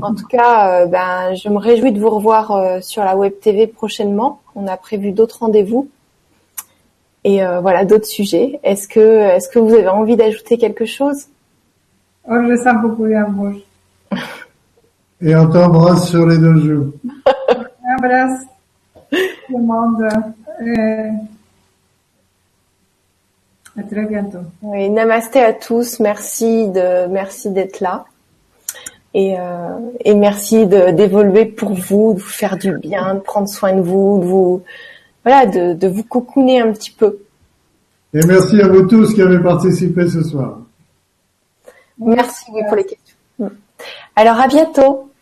En tout cas, euh, ben, je me réjouis de vous revoir euh, sur la web TV prochainement. On a prévu d'autres rendez-vous et euh, voilà d'autres sujets. Est-ce que est-ce que vous avez envie d'ajouter quelque chose? Oh, je sens beaucoup d'amour. Et on t'embrasse sur les deux joues. Embrasse tout le monde. à très bientôt. Oui, namasté à tous. Merci de merci d'être là. Et, euh, et merci d'évoluer pour vous, de vous faire du bien, de prendre soin de vous, de vous voilà, de, de vous cocooner un petit peu. Et merci à vous tous qui avez participé ce soir. Merci pour les questions. Alors à bientôt.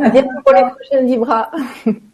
À bientôt pour les prochaines Libras.